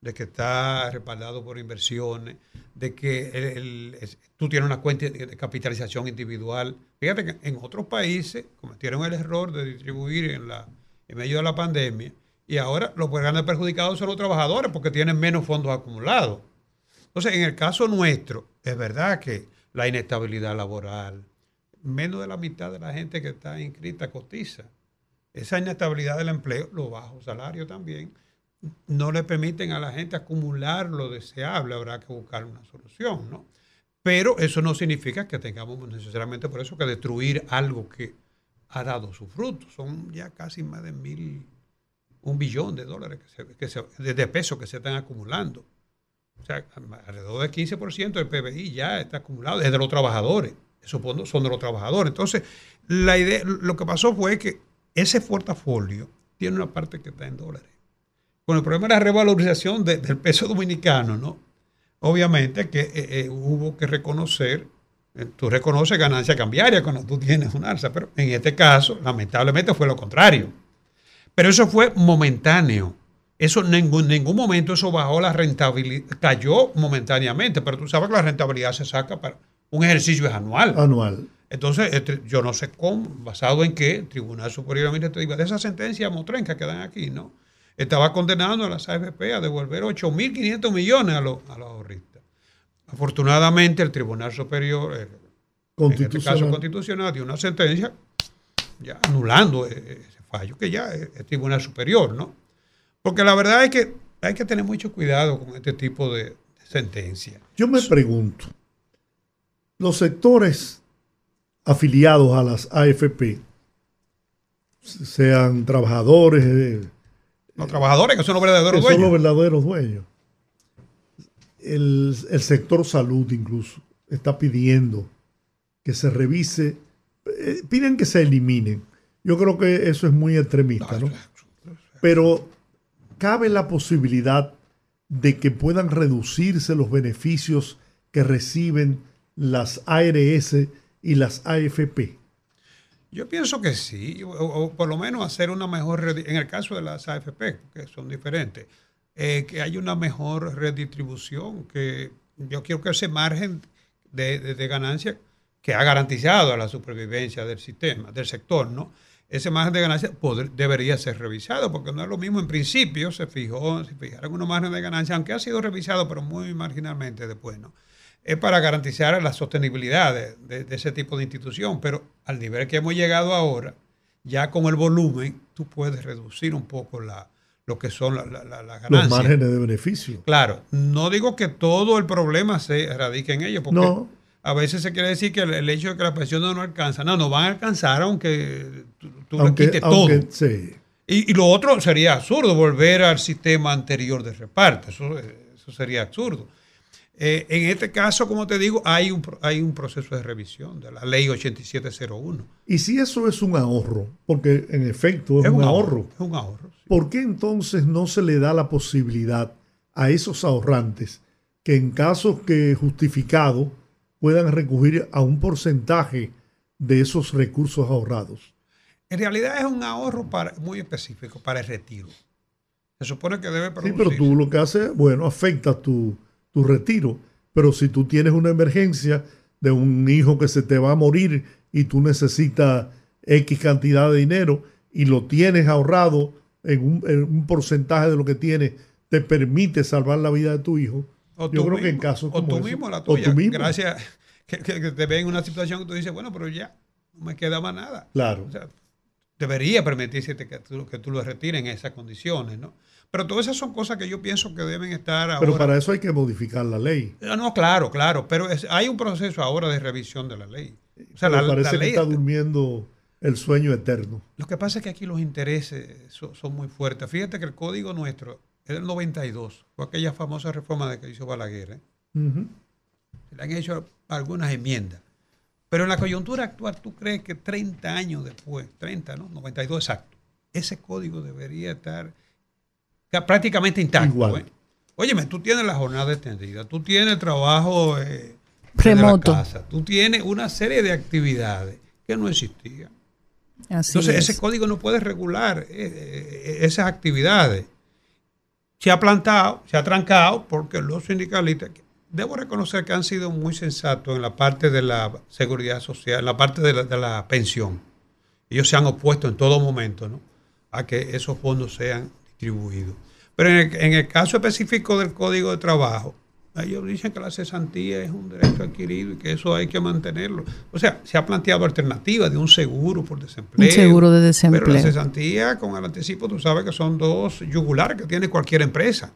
de que está respaldado por inversiones, de que tú tienes una cuenta de capitalización individual. Fíjate que en otros países cometieron el error de distribuir en, medio de la pandemia y ahora los grandes perjudicados son los trabajadores porque tienen menos fondos acumulados. Entonces, en el caso nuestro, es verdad que la inestabilidad laboral, menos de la mitad de la gente que está inscrita cotiza. Esa inestabilidad del empleo, los bajos salarios también, no le permiten a la gente acumular lo deseable. Habrá que buscar una solución, ¿no? Pero eso no significa que tengamos necesariamente por eso que destruir algo que ha dado su fruto. Son ya casi más de mil, un billón de dólares que se, de, pesos que se están acumulando. O sea, alrededor del 15% del PBI ya está acumulado desde los trabajadores. Fondos son de los trabajadores. Entonces, la idea, lo que pasó fue que ese portafolio tiene una parte que está en dólares. Con el problema de la revalorización del peso dominicano, ¿no? Obviamente que eh, eh, hubo que reconocer, eh, tú reconoces ganancia cambiaria cuando tú tienes un alza, pero en este caso, lamentablemente, fue lo contrario. Pero eso fue momentáneo. Eso en ningún, ningún momento eso bajó la rentabilidad, cayó momentáneamente, pero tú sabes que la rentabilidad se saca para, un ejercicio es anual. Anual. Entonces, este, yo no sé cómo, basado en qué, Tribunal Superior Administrativo, de esa sentencia motrenca que dan aquí, ¿no? Estaba condenando a las AFP a devolver 8.500 millones a los, a los ahorristas. Afortunadamente, el Tribunal Superior, el, en este caso constitucional, dio una sentencia ya anulando e, e, ese fallo, que ya es, el Tribunal Superior, ¿no? Porque la verdad es que hay que tener mucho cuidado con este tipo de, sentencias. Yo me pregunto, los sectores afiliados a las AFP, sean trabajadores. Eh, los trabajadores que son los verdaderos dueños. Son los verdaderos dueños. El, sector salud incluso está pidiendo que se revise, eh, piden que se eliminen. Yo creo que eso es muy extremista, ¿no? Pero cabe la posibilidad de que puedan reducirse los beneficios que reciben las ARS y las AFP? Yo pienso que sí, o, por lo menos hacer una mejor, en el caso de las AFP, que son diferentes, eh, que haya una mejor redistribución, que yo quiero que ese margen de, ganancia que ha garantizado la supervivencia del sistema, del sector, ¿no? Ese margen de ganancia debería ser revisado, porque no es lo mismo en principio, se fijó, se fijaron unos margen de ganancia, aunque ha sido revisado, pero muy marginalmente después, ¿no? Es para garantizar la sostenibilidad de, ese tipo de institución, pero al nivel que hemos llegado ahora, ya con el volumen, tú puedes reducir un poco la, lo que son las la, ganancias. Los márgenes de beneficio. Claro, no digo que todo el problema se radique en ello, porque a veces se quiere decir que el, hecho de que la pensión no alcanza, no, no van a alcanzar aunque tú, lo quites todo. Y, lo otro sería absurdo, volver al sistema anterior de reparto, eso, eso sería absurdo. Eh, en este caso, como te digo, hay un, hay un proceso de revisión de la ley 8701. Y si eso es un ahorro, porque en efecto es, un, ahorro, Es un ahorro. ¿Por qué entonces no se le da la posibilidad a esos ahorrantes que en casos que justificados puedan recurrir a un porcentaje de esos recursos ahorrados? En realidad es un ahorro para, muy específico para el retiro. Se supone que debe producir. Sí, pero tú lo que haces, bueno, afecta tu tu retiro. Pero si tú tienes una emergencia de un hijo que se te va a morir y tú necesitas X cantidad de dinero y lo tienes ahorrado en un, porcentaje de lo que tienes, te permite salvar la vida de tu hijo. Yo creo que en casos como o tú mismo, la tuya, gracias (laughs) que, te ven en una situación que tú dices, bueno, pero ya no me queda más nada. Claro. debería permitirse que tú, que tú lo retires en esas condiciones, ¿no? Pero todas esas son cosas que yo pienso que deben estar ahora. Pero para eso hay que modificar la ley. Ah, no, claro, claro. Pero hay un proceso ahora de revisión de la ley. O sea, la, parece que está durmiendo el sueño eterno. Lo que pasa es que aquí los intereses son, muy fuertes. Fíjate que el código nuestro es del 92. Fue aquella famosa reforma de que hizo Balaguer. ¿eh? Le han hecho algunas enmiendas. Pero en la coyuntura actual, ¿tú crees que 30 años después, 30, ¿no? 92 exacto, ese código debería estar prácticamente intacto. Igual. ¿eh? Óyeme, tú tienes la jornada extendida, tú tienes el trabajo eh, remoto, tú tienes una serie de actividades que no existían. Entonces, ese código no puede regular eh, esas actividades. Se ha plantado, se ha trancado, porque los sindicalistas, debo reconocer que han sido muy sensatos en la parte de la seguridad social, en la parte de la, de la pensión. Ellos se han opuesto en todo momento ¿no? a que esos fondos sean pero en el, caso específico del Código de Trabajo, ellos dicen que la cesantía es un derecho adquirido y que eso hay que mantenerlo. O sea, se ha planteado alternativas de un seguro por desempleo. Un seguro de desempleo. Pero la cesantía con el anticipo, tú sabes que son dos yugulares que tiene cualquier empresa.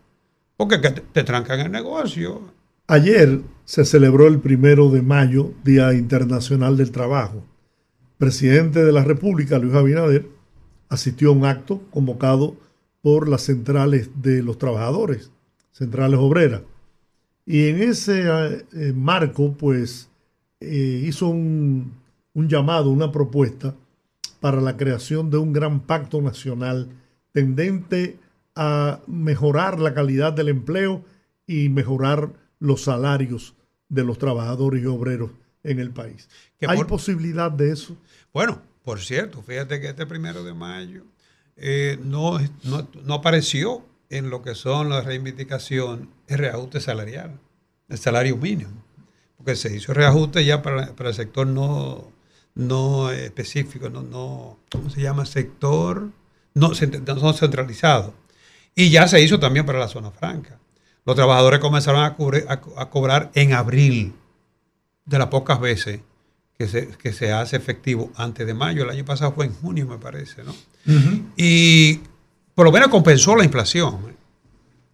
Porque te, te trancan el negocio. Ayer se celebró el primero de mayo, Día Internacional del Trabajo. presidente de la República, Luis Abinader, asistió a un acto convocado por las centrales de los trabajadores, centrales obreras. Y en ese eh, marco, pues, eh, hizo un, un llamado, una propuesta para la creación de un gran pacto nacional tendente a mejorar la calidad del empleo y mejorar los salarios de los trabajadores y obreros en el país. ¿Hay posibilidad de eso? Bueno, por cierto, fíjate que este primero de mayo eh, no, no, apareció en lo que son la reivindicación el reajuste salarial, el salario mínimo, porque se hizo reajuste ya para, el sector no, no específico, no, no, ¿cómo se llama? Sector no, no centralizado. Y ya se hizo también para la zona franca. Los trabajadores comenzaron a, a cobrar en abril, de las pocas veces que se, que se hace efectivo antes de mayo. El año pasado fue en junio, me parece, ¿no? Y por lo menos compensó la inflación.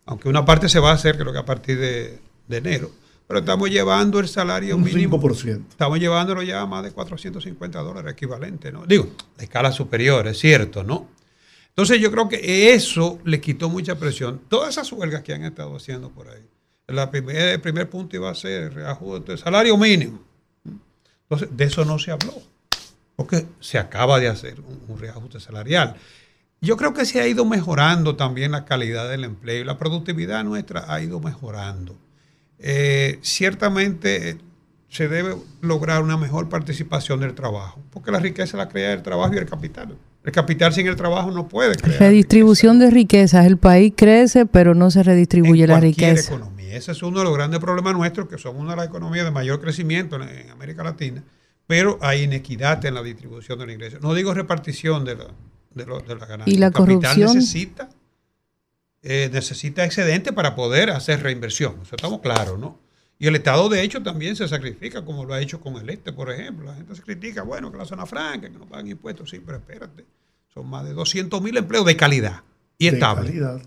Aunque una parte se va a hacer, creo que a partir de, enero. Pero estamos llevando el salario Un mínimo. 5%. Estamos llevándolo ya a más de 450 dólares equivalente, ¿no? Digo, a escala superior, es cierto, ¿no? Entonces yo creo que eso le quitó mucha presión. Todas esas huelgas que han estado haciendo por ahí. La el primer punto iba a ser el reajuste, salario mínimo. Entonces, de eso no se habló porque se acaba de hacer un, reajuste salarial. Yo creo que se ha ido mejorando también la calidad del empleo y la productividad nuestra ha ido mejorando. Eh, ciertamente eh, se debe lograr una mejor participación del trabajo, porque la riqueza la crea el trabajo y el capital. El capital sin el trabajo no puede crear. Redistribución de riquezas. El país crece, pero no se redistribuye la riqueza. Economía. Ese es uno de los grandes problemas nuestros, que somos una de las economías de mayor crecimiento en América Latina pero hay inequidad en la distribución del ingreso. No digo repartición de la, de, la ganancia. ¿Y la corrupción? necesita, eh, necesita excedente para poder hacer reinversión. Eso estamos claros, ¿no? Y el Estado, de hecho, también se sacrifica, como lo ha hecho con el este, por ejemplo. La gente se critica, bueno, que la zona franca, que no pagan impuestos. Sí, pero espérate. Son más de 200 mil empleos de calidad y estable. De calidad.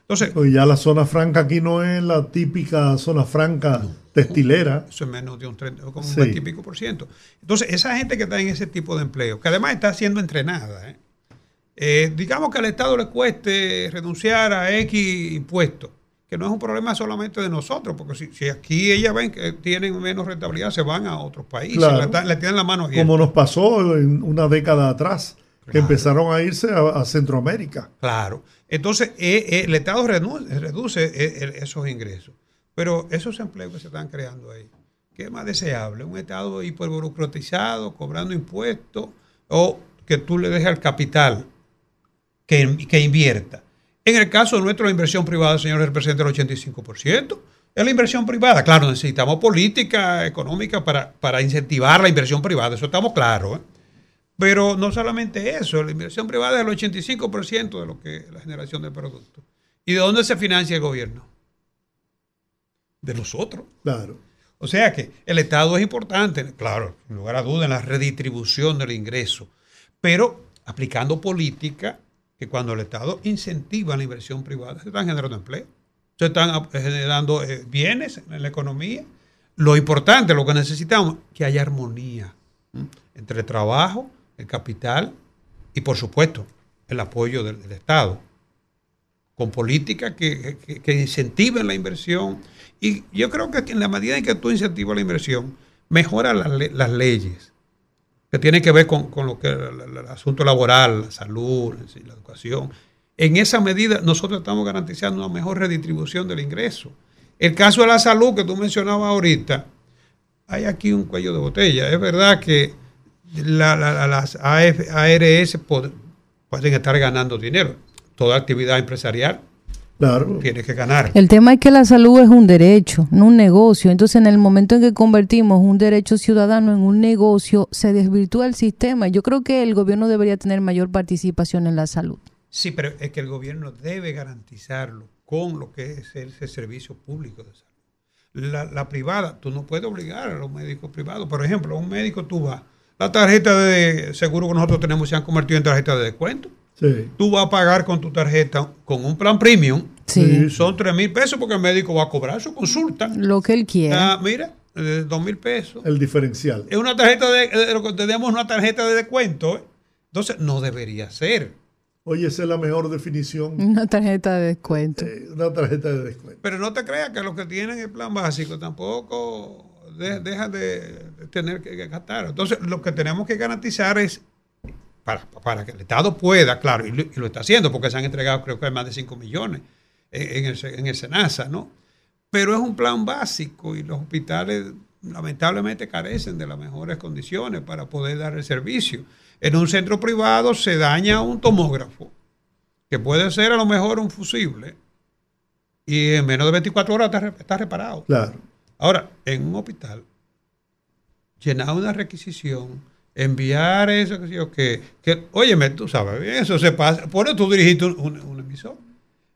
Entonces, pues ya la zona franca aquí no es la típica zona franca textilera. Eso es menos de un 30, como un 20 y pico por ciento. Entonces, esa gente que está en ese tipo de empleo, que además está siendo entrenada, ¿eh? Eh, digamos que al Estado le cueste renunciar a X impuestos que no es un problema solamente de nosotros, porque si, aquí ellas ven que tienen menos rentabilidad, se van a otros países, le, tienen la mano Como nos pasó en una década atrás, que empezaron a irse a, Centroamérica. Claro. Entonces, eh, el Estado reduce, esos ingresos. Pero esos empleos que se están creando ahí, ¿qué más deseable? Un Estado hiperburocratizado, cobrando impuestos, o que tú le dejes al capital que, que invierta. En el caso nuestro, la inversión privada, señores, representa el 85%. Es la inversión privada. Claro, necesitamos política económica para, para incentivar la inversión privada. Eso estamos claros. ¿eh? Pero no solamente eso, la inversión privada es el 85% de lo que la generación de productos. ¿Y de dónde se financia el gobierno? De nosotros. Claro. O sea que el Estado es importante, claro, sin lugar a dudas, en la redistribución del ingreso, pero aplicando política que cuando el Estado incentiva la inversión privada, se están generando empleo, se están generando eh, bienes en la economía. Lo importante, lo que necesitamos, que haya armonía entre el trabajo, el capital y, por supuesto, el apoyo del, Estado, con políticas que, incentiven la inversión. Y yo creo que en la medida en que tú incentivas la inversión, mejora las leyes que tiene que ver con, lo que el, asunto laboral, la salud, la educación. En esa medida nosotros estamos garantizando una mejor redistribución del ingreso. El caso de la salud que tú mencionabas ahorita, hay aquí un cuello de botella. Es verdad que las ARS pueden estar ganando dinero. Toda actividad empresarial Claro. Tiene que ganar. El tema es que la salud es un derecho, no un negocio. Entonces, en el momento en que convertimos un derecho ciudadano en un negocio, se desvirtúa el sistema. Yo creo que el gobierno debería tener mayor participación en la salud. Sí, pero es que el gobierno debe garantizarlo con lo que es ese servicio público de salud. La, la privada, tú no puedes obligar a los médicos privados. Por ejemplo, un médico tú vas, la tarjeta de seguro que nosotros tenemos se han convertido en tarjeta de descuento. Tú vas a pagar con tu tarjeta con un plan premium. Son 3 mil pesos porque el médico va a cobrar su consulta. Lo que él quiera. Ah, mira, de 2 mil pesos. El diferencial. Es una tarjeta de, lo que tenemos una tarjeta de descuento. ¿eh? Entonces, no debería ser. Oye, esa es la mejor definición. Una tarjeta de descuento. Eh, una tarjeta de descuento. Pero no te creas que los que tienen el plan básico tampoco dejan de, tener que gastar. Entonces, lo que tenemos que garantizar es para, que el Estado pueda, claro, y lo, está haciendo porque se han entregado creo que más de 5 millones en, el, en el SENASA, ¿no? Pero es un plan básico y los hospitales lamentablemente carecen de las mejores condiciones para poder dar el servicio. En un centro privado se daña un tomógrafo, que puede ser a lo mejor un fusible, y en menos de 24 horas está, está reparado. Claro. Ahora, en un hospital, llenar una requisición, enviar eso, que, que, que óyeme, tú sabes, eso se pasa. Por eso tú dirigiste un, emisor.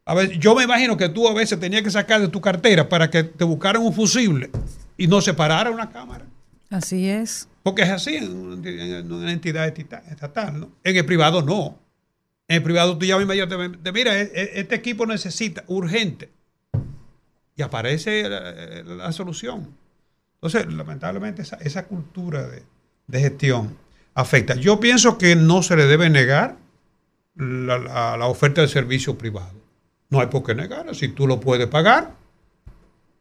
A ver, yo me imagino que tú a veces tenías que sacar de tu cartera para que te buscaran un fusible y no se parara una cámara. Así es. Porque es así en una entidad estatal, ¿no? En el privado no. En el privado tú llamas inmediatamente, mira, e, e, este equipo necesita urgente. Y aparece la, solución. Entonces, lamentablemente, esa, esa cultura de, de gestión afecta. Yo pienso que no se le debe negar la, la, oferta de servicio privado. No hay por qué negar. Si tú lo puedes pagar.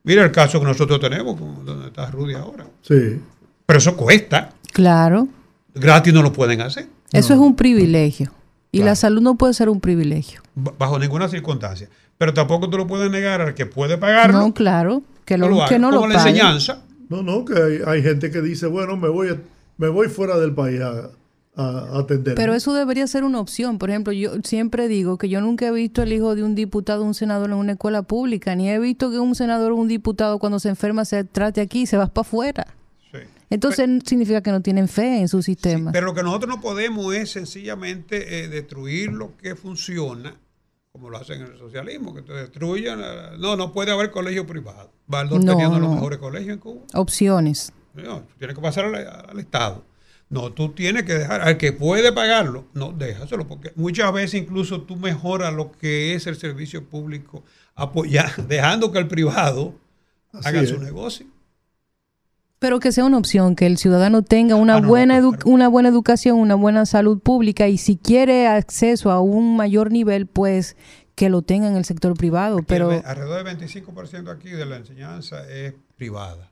Mira el caso que nosotros tenemos, donde está Rudy ahora. Sí. Pero eso cuesta. Claro. Gratis no lo pueden hacer. Eso es un privilegio. Y la salud no puede ser un privilegio. Bajo ninguna circunstancia. Pero tampoco tú lo puedes negar al que puede pagarlo. No, claro. Que, lo, que no lo la enseñanza. No, no, que hay, hay, gente que dice, bueno, me voy a me voy fuera del país a, atender. Pero eso debería ser una opción. Por ejemplo, yo siempre digo que yo nunca he visto el hijo de un diputado o un senador en una escuela pública, ni he visto que un senador o un diputado cuando se enferma se trate aquí y se va para afuera. Entonces significa que no tienen fe en su sistema. pero lo que nosotros no podemos es sencillamente eh, destruir lo que funciona, como lo hacen en el socialismo, que te destruyen. No, no puede haber colegio privado. Valdor teniendo los mejores colegios en Cuba. Opciones. No, tienes que pasar al, Estado. No, tú tienes que dejar, al que puede pagarlo, no, déjaselo, porque muchas veces incluso tú mejoras lo que es el servicio público, apoyar, (laughs) dejando que el privado haga su negocio. Pero que sea una opción, que el ciudadano tenga una, ah, buena una buena educación, una buena salud pública y si quiere acceso a un mayor nivel, pues que lo tenga en el sector privado. pero Alrededor del 25% aquí de la enseñanza es privada.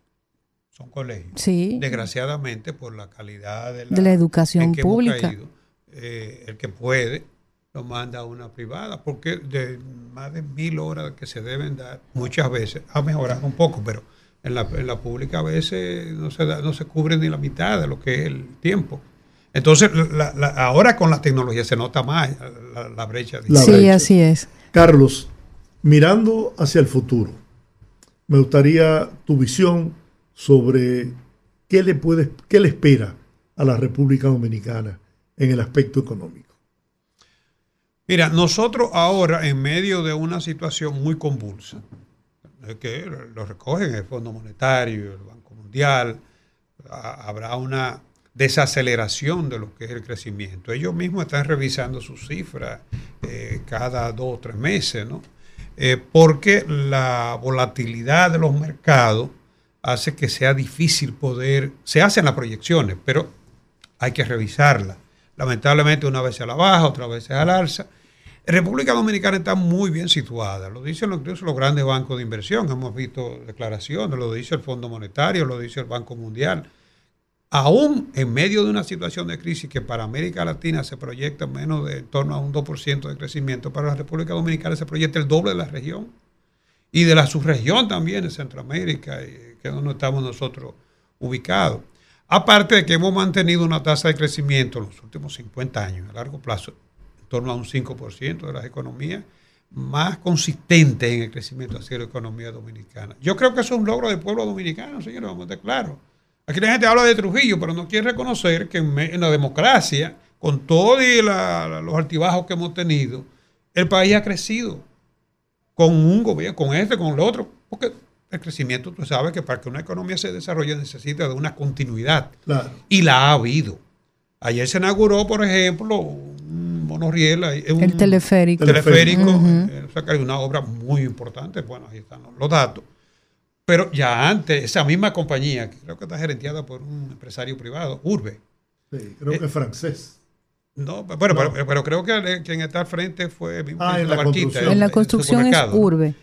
Son colegios. Sí. Desgraciadamente, por la calidad de la, educación pública. Eh, el que puede lo manda a una privada, porque de más de mil horas que se deben dar, muchas veces ha mejorado un poco, pero en la, en la pública a veces no se, no se cubre ni la mitad de lo que es el tiempo. Entonces, ahora con la tecnología se nota más la, brecha. sí, así es. Carlos, mirando hacia el futuro, me gustaría tu visión sobre qué le, puede, qué le espera a la República Dominicana en el aspecto económico. Mira, nosotros ahora en medio de una situación muy convulsa, que lo recogen el Fondo Monetario, el Banco Mundial, habrá una desaceleración de lo que es el crecimiento. Ellos mismos están revisando sus cifras eh, cada dos o tres meses, ¿no? Eh, porque la volatilidad de los mercados hace que sea difícil poder, se hacen las proyecciones, pero hay que revisarlas. Lamentablemente una vez a la baja, otra vez a la alza. República Dominicana está muy bien situada, lo dicen incluso los grandes bancos de inversión, hemos visto declaraciones, lo dice el Fondo Monetario, lo dice el Banco Mundial aún en medio de una situación de crisis que para América Latina se proyecta menos de en torno a un 2% de crecimiento, para la República Dominicana se proyecta el doble de la región y de la subregión también de Centroamérica, que es donde estamos nosotros ubicados. Aparte de que hemos mantenido una tasa de crecimiento en los últimos 50 años, a largo plazo, en torno a un 5% de las economías más consistentes en el crecimiento hacia la economía dominicana. Yo creo que eso es un logro del pueblo dominicano, señores, vamos a estar claros. Aquí la gente habla de Trujillo, pero no quiere reconocer que en, la democracia, con todos los altibajos que hemos tenido, el país ha crecido con un gobierno, con este, con el otro, porque el crecimiento, tú sabes que para que una economía se desarrolle necesita de una continuidad. Y la ha habido. Ayer se inauguró, por ejemplo, un monorriel. el teleférico. Teleférico, eh, o sea, hay una obra muy importante. Bueno, ahí están los datos. Pero ya antes, esa misma compañía, que creo que está gerenteada por un empresario privado, Urbe. Sí, creo que es francés. No, bueno, Pero, creo que quien está al frente fue ah, en la, construcción. En la construcción es Urbe.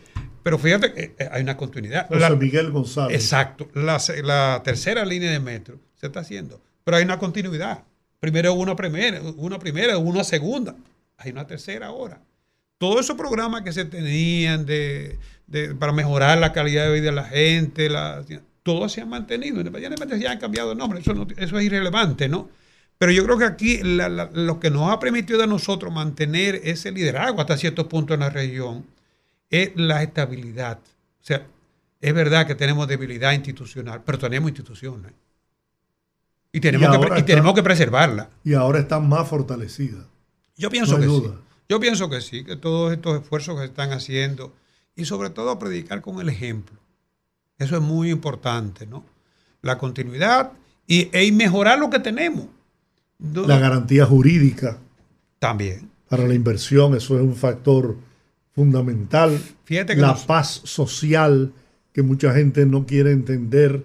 Pero fíjate que eh, hay una continuidad. José Miguel González. Exacto. La, tercera línea de metro se está haciendo. Pero hay una continuidad. Primero una primera, una primera, una segunda. Hay una tercera ahora. Todos esos programas que se tenían de para mejorar la calidad de vida de la gente, la, todo se ha mantenido. Independientemente ya han cambiado de nombre, eso, eso es irrelevante, ¿no? Pero yo creo que aquí lo que nos ha permitido a nosotros mantener ese liderazgo hasta ciertos puntos en la región es la estabilidad. O sea, es verdad que tenemos debilidad institucional, pero tenemos instituciones. Y tenemos, que, tenemos que preservarla. Y ahora está más fortalecida. Yo pienso que sí. Yo pienso que sí, que todos estos esfuerzos que se están haciendo y sobre todo predicar con el ejemplo. Eso es muy importante, ¿no? La continuidad y, e mejorar lo que tenemos. La garantía jurídica. También. Para la inversión, eso es un factor fundamental. Fíjate que la paz social, que mucha gente no quiere entender,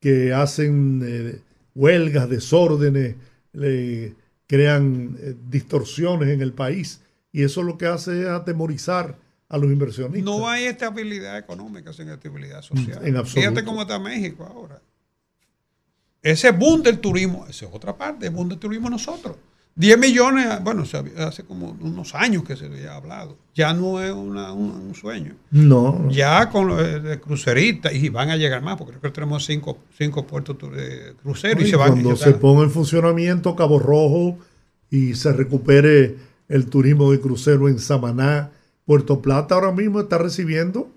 que hacen eh, huelgas, desórdenes, le crean eh, distorsiones en el país. Y eso lo que hace es atemorizar a los inversionistas. No hay estabilidad económica sin estabilidad social. En Fíjate cómo está México ahora. Ese boom del turismo, esa es otra parte, el boom del turismo nosotros. 10 millones, bueno, hace como unos años que se había hablado. Ya no es un, sueño. No. Ya con los cruceristas, y van a llegar más, porque creo que tenemos cinco, cinco puertos de cruceros. y, se van, cuando se ponga en funcionamiento Cabo Rojo y se recupere el turismo de crucero en Samaná, Puerto Plata ahora mismo está recibiendo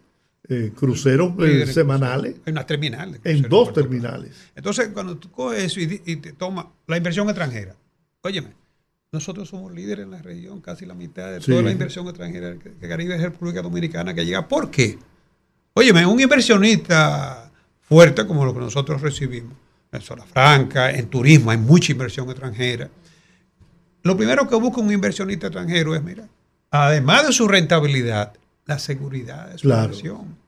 eh, cruceros eh, semanales. En una terminal. En dos terminales. Entonces, cuando tú coges eso y, te tomas la inversión extranjera, óyeme, nosotros somos líderes en la región, casi la mitad de toda la inversión extranjera que Caribe es República Dominicana que llega. ¿Por qué? Óyeme, un inversionista fuerte como lo que nosotros recibimos, en zona franca, en turismo, hay mucha inversión extranjera. Lo primero que busca un inversionista extranjero es, mira, además de su rentabilidad, la seguridad de su inversión.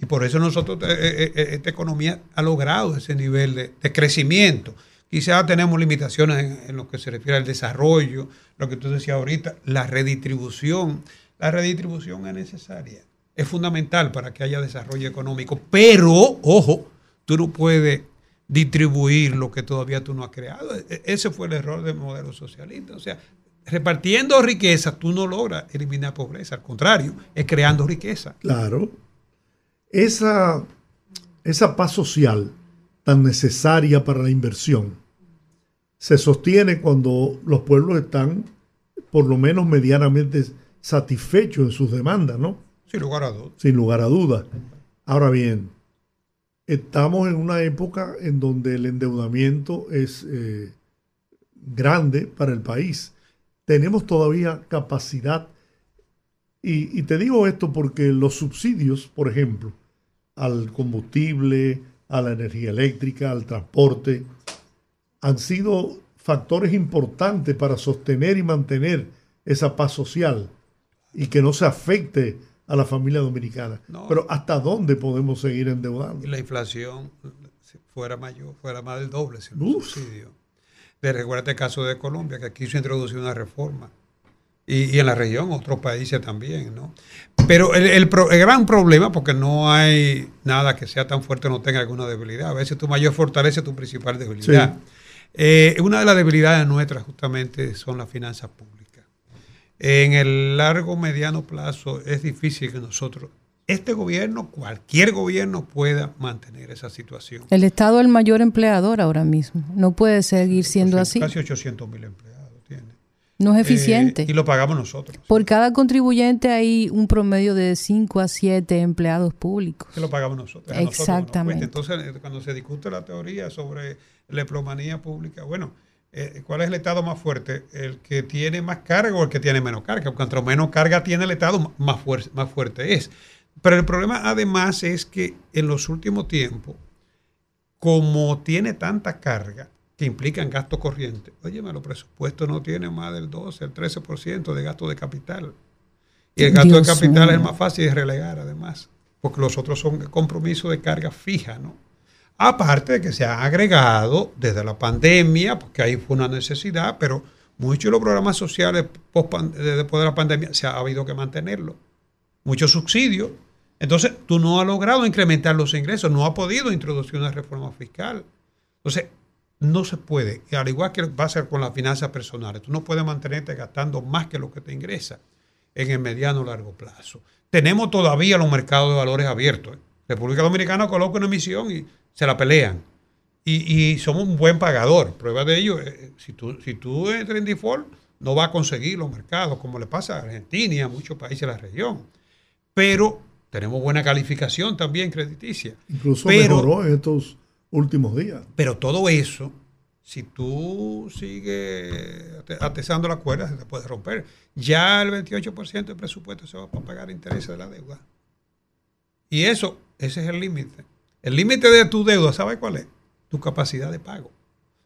Y por eso nosotros, eh, eh, eh, esta economía ha logrado ese nivel de, crecimiento. Quizás tenemos limitaciones en, lo que se refiere al desarrollo, lo que tú decías ahorita, la redistribución La redistribución es necesaria, es fundamental para que haya desarrollo económico, pero, ojo, tú no puedes distribuir lo que todavía tú no has creado. E, e, ese fue el error del modelo socialista. O sea, repartiendo riqueza, tú no logras eliminar pobreza, al contrario, es creando riqueza. Claro. Esa, esa paz social tan necesaria para la inversión se sostiene cuando los pueblos están por lo menos medianamente satisfechos en sus demandas, ¿no? Sin lugar a dudas. Sin lugar a dudas. Ahora bien, estamos en una época en donde el endeudamiento es eh, grande para el país tenemos todavía capacidad. Y, te digo esto porque los subsidios, por ejemplo, al combustible, a la energía eléctrica, al transporte, han sido factores importantes para sostener y mantener esa paz social y que no se afecte a la familia dominicana. Pero ¿hasta dónde podemos seguir endeudando? Y la inflación fuera mayor, fuera más del doble sin los subsidios de recuerda el caso de Colombia, que aquí se introdució una reforma. Y, en la región, otros países también, ¿no? Pero el, gran problema, porque no hay nada que sea tan fuerte no tenga alguna debilidad. A veces tu mayor fortaleza es tu principal debilidad. Eh, una de las debilidades nuestras justamente son las finanzas públicas. En el largo, mediano plazo es difícil que nosotros este gobierno, cualquier gobierno pueda mantener esa situación. El Estado es el mayor empleador ahora mismo. No puede seguir siendo así. Casi 800 mil empleados. No es eficiente. Eh, y lo pagamos nosotros. Por cada contribuyente hay un promedio de 5 a 7 empleados públicos. Que lo pagamos nosotros. Exactamente. Entonces, eh, cuando se discute la teoría sobre la emplomanía pública, bueno, eh, ¿cuál es el Estado más fuerte? ¿El que tiene más carga o el que tiene menos carga? Cuanto menos carga tiene el Estado, más, más fuerte es. Pero el problema además es que en los últimos tiempos, como tiene tanta carga que implica en gasto corriente, oye, los presupuestos no tienen más del 12, el 13% de gasto de capital. Y el gasto de capital es más fácil de relegar además, porque los otros son compromisos de carga fija, ¿no? Aparte de que se ha agregado desde la pandemia, porque ahí fue una necesidad, pero muchos de los programas sociales después de la pandemia se ha habido que mantenerlo. Muchos subsidios entonces, tú no has logrado incrementar los ingresos, no has podido introducir una reforma fiscal. Entonces, no se puede, y al igual que va a ser con las finanzas personales, tú no puedes mantenerte gastando más que lo que te ingresa en el mediano o largo plazo. Tenemos todavía los mercados de valores abiertos. ¿eh? República Dominicana coloca una emisión y se la pelean. Y, somos un buen pagador. Prueba de ello, eh, eh, si, tú, si tú entras en default, no vas a conseguir los mercados, como le pasa a Argentina y a muchos países de la región. Pero tenemos buena calificación también crediticia. Incluso mejoró en estos últimos días. Pero todo eso, si tú sigues atesando la cuerda, se te puede romper. Ya el 28% del presupuesto se va a pagar intereses de la deuda. Y eso, ese es el límite. El límite de tu deuda, ¿sabes cuál es? Tu capacidad de pago.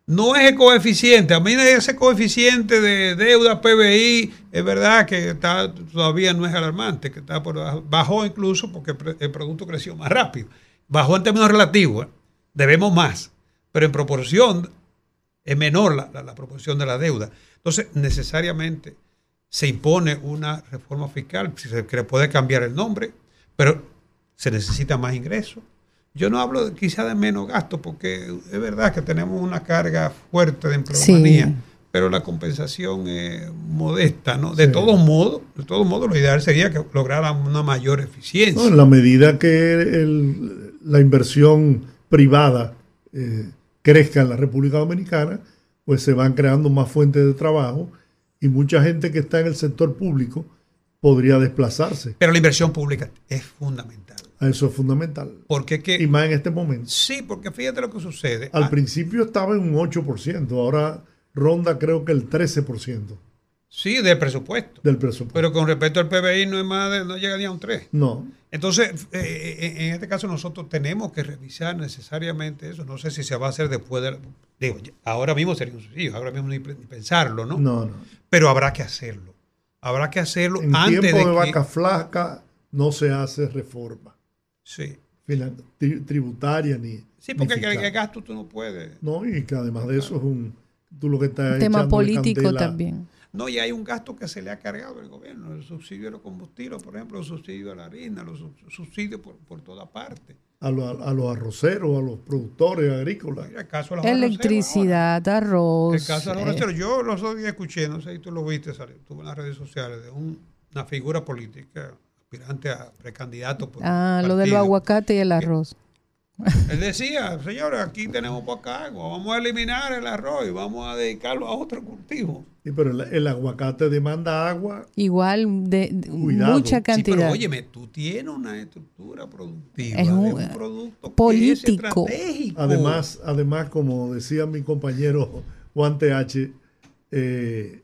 No es el coeficiente. A mí ese coeficiente de deuda PBI es verdad que está, todavía no es alarmante, que está por bajó incluso porque el producto creció más rápido. Bajó en términos relativos, ¿eh? Debemos más, pero en proporción es menor la, la, proporción de la deuda. Entonces, necesariamente se impone una reforma fiscal, se puede cambiar el nombre, pero se necesita más ingresos yo no hablo quizá de menos gasto, porque es verdad que tenemos una carga fuerte de empleomanía, pero la compensación es modesta, ¿no? De todos modos, de todos modos, lo ideal sería que lograran una mayor eficiencia. en la medida que la inversión privada eh, crezca en la República Dominicana, pues se van creando más fuentes de trabajo y mucha gente que está en el sector público podría desplazarse. Pero la inversión pública es fundamental. Eso es fundamental. Porque que, y más en este momento. Sí, porque fíjate lo que sucede. Al ah, principio estaba en un 8%, ahora ronda creo que el 13%. Sí, del presupuesto. Del presupuesto. Pero con respecto al PBI no es más no llega ni a un 3. No. Entonces, eh, eh, en este caso nosotros tenemos que revisar necesariamente eso. No sé si se va a hacer después de... Digo, ahora mismo sería un suicidio, ahora mismo ni, pensarlo, ¿no? No, no. Pero habrá que hacerlo. Habrá que hacerlo en antes tiempo de, de vaca flaca no se hace reforma. Sí. Tributaria ni. Sí, porque el, gasto tú no puedes. No, y que además de eso es un. Tú lo que estás tema político también. No, y hay un gasto que se le ha cargado al gobierno, el subsidio de los combustibles, por ejemplo, el subsidio de la harina, los subsidios por, por toda parte. A, los arroceros, a los productores agrícolas. Electricidad, arroz. El caso de los arroceros, yo los otros días escuché, no sé si tú lo viste, salió, estuve en las redes sociales, de una figura política, aspirante a precandidato. Por ah, lo de los aguacates y el arroz. Él decía, señores, aquí tenemos poca agua, vamos a eliminar el arroz y vamos a dedicarlo a otro cultivo. Sí, pero el, aguacate demanda agua. Igual de, mucha cantidad. Sí, pero óyeme, tú tienes una estructura productiva, es un, producto político. además, además, como decía mi compañero Juan TH, eh,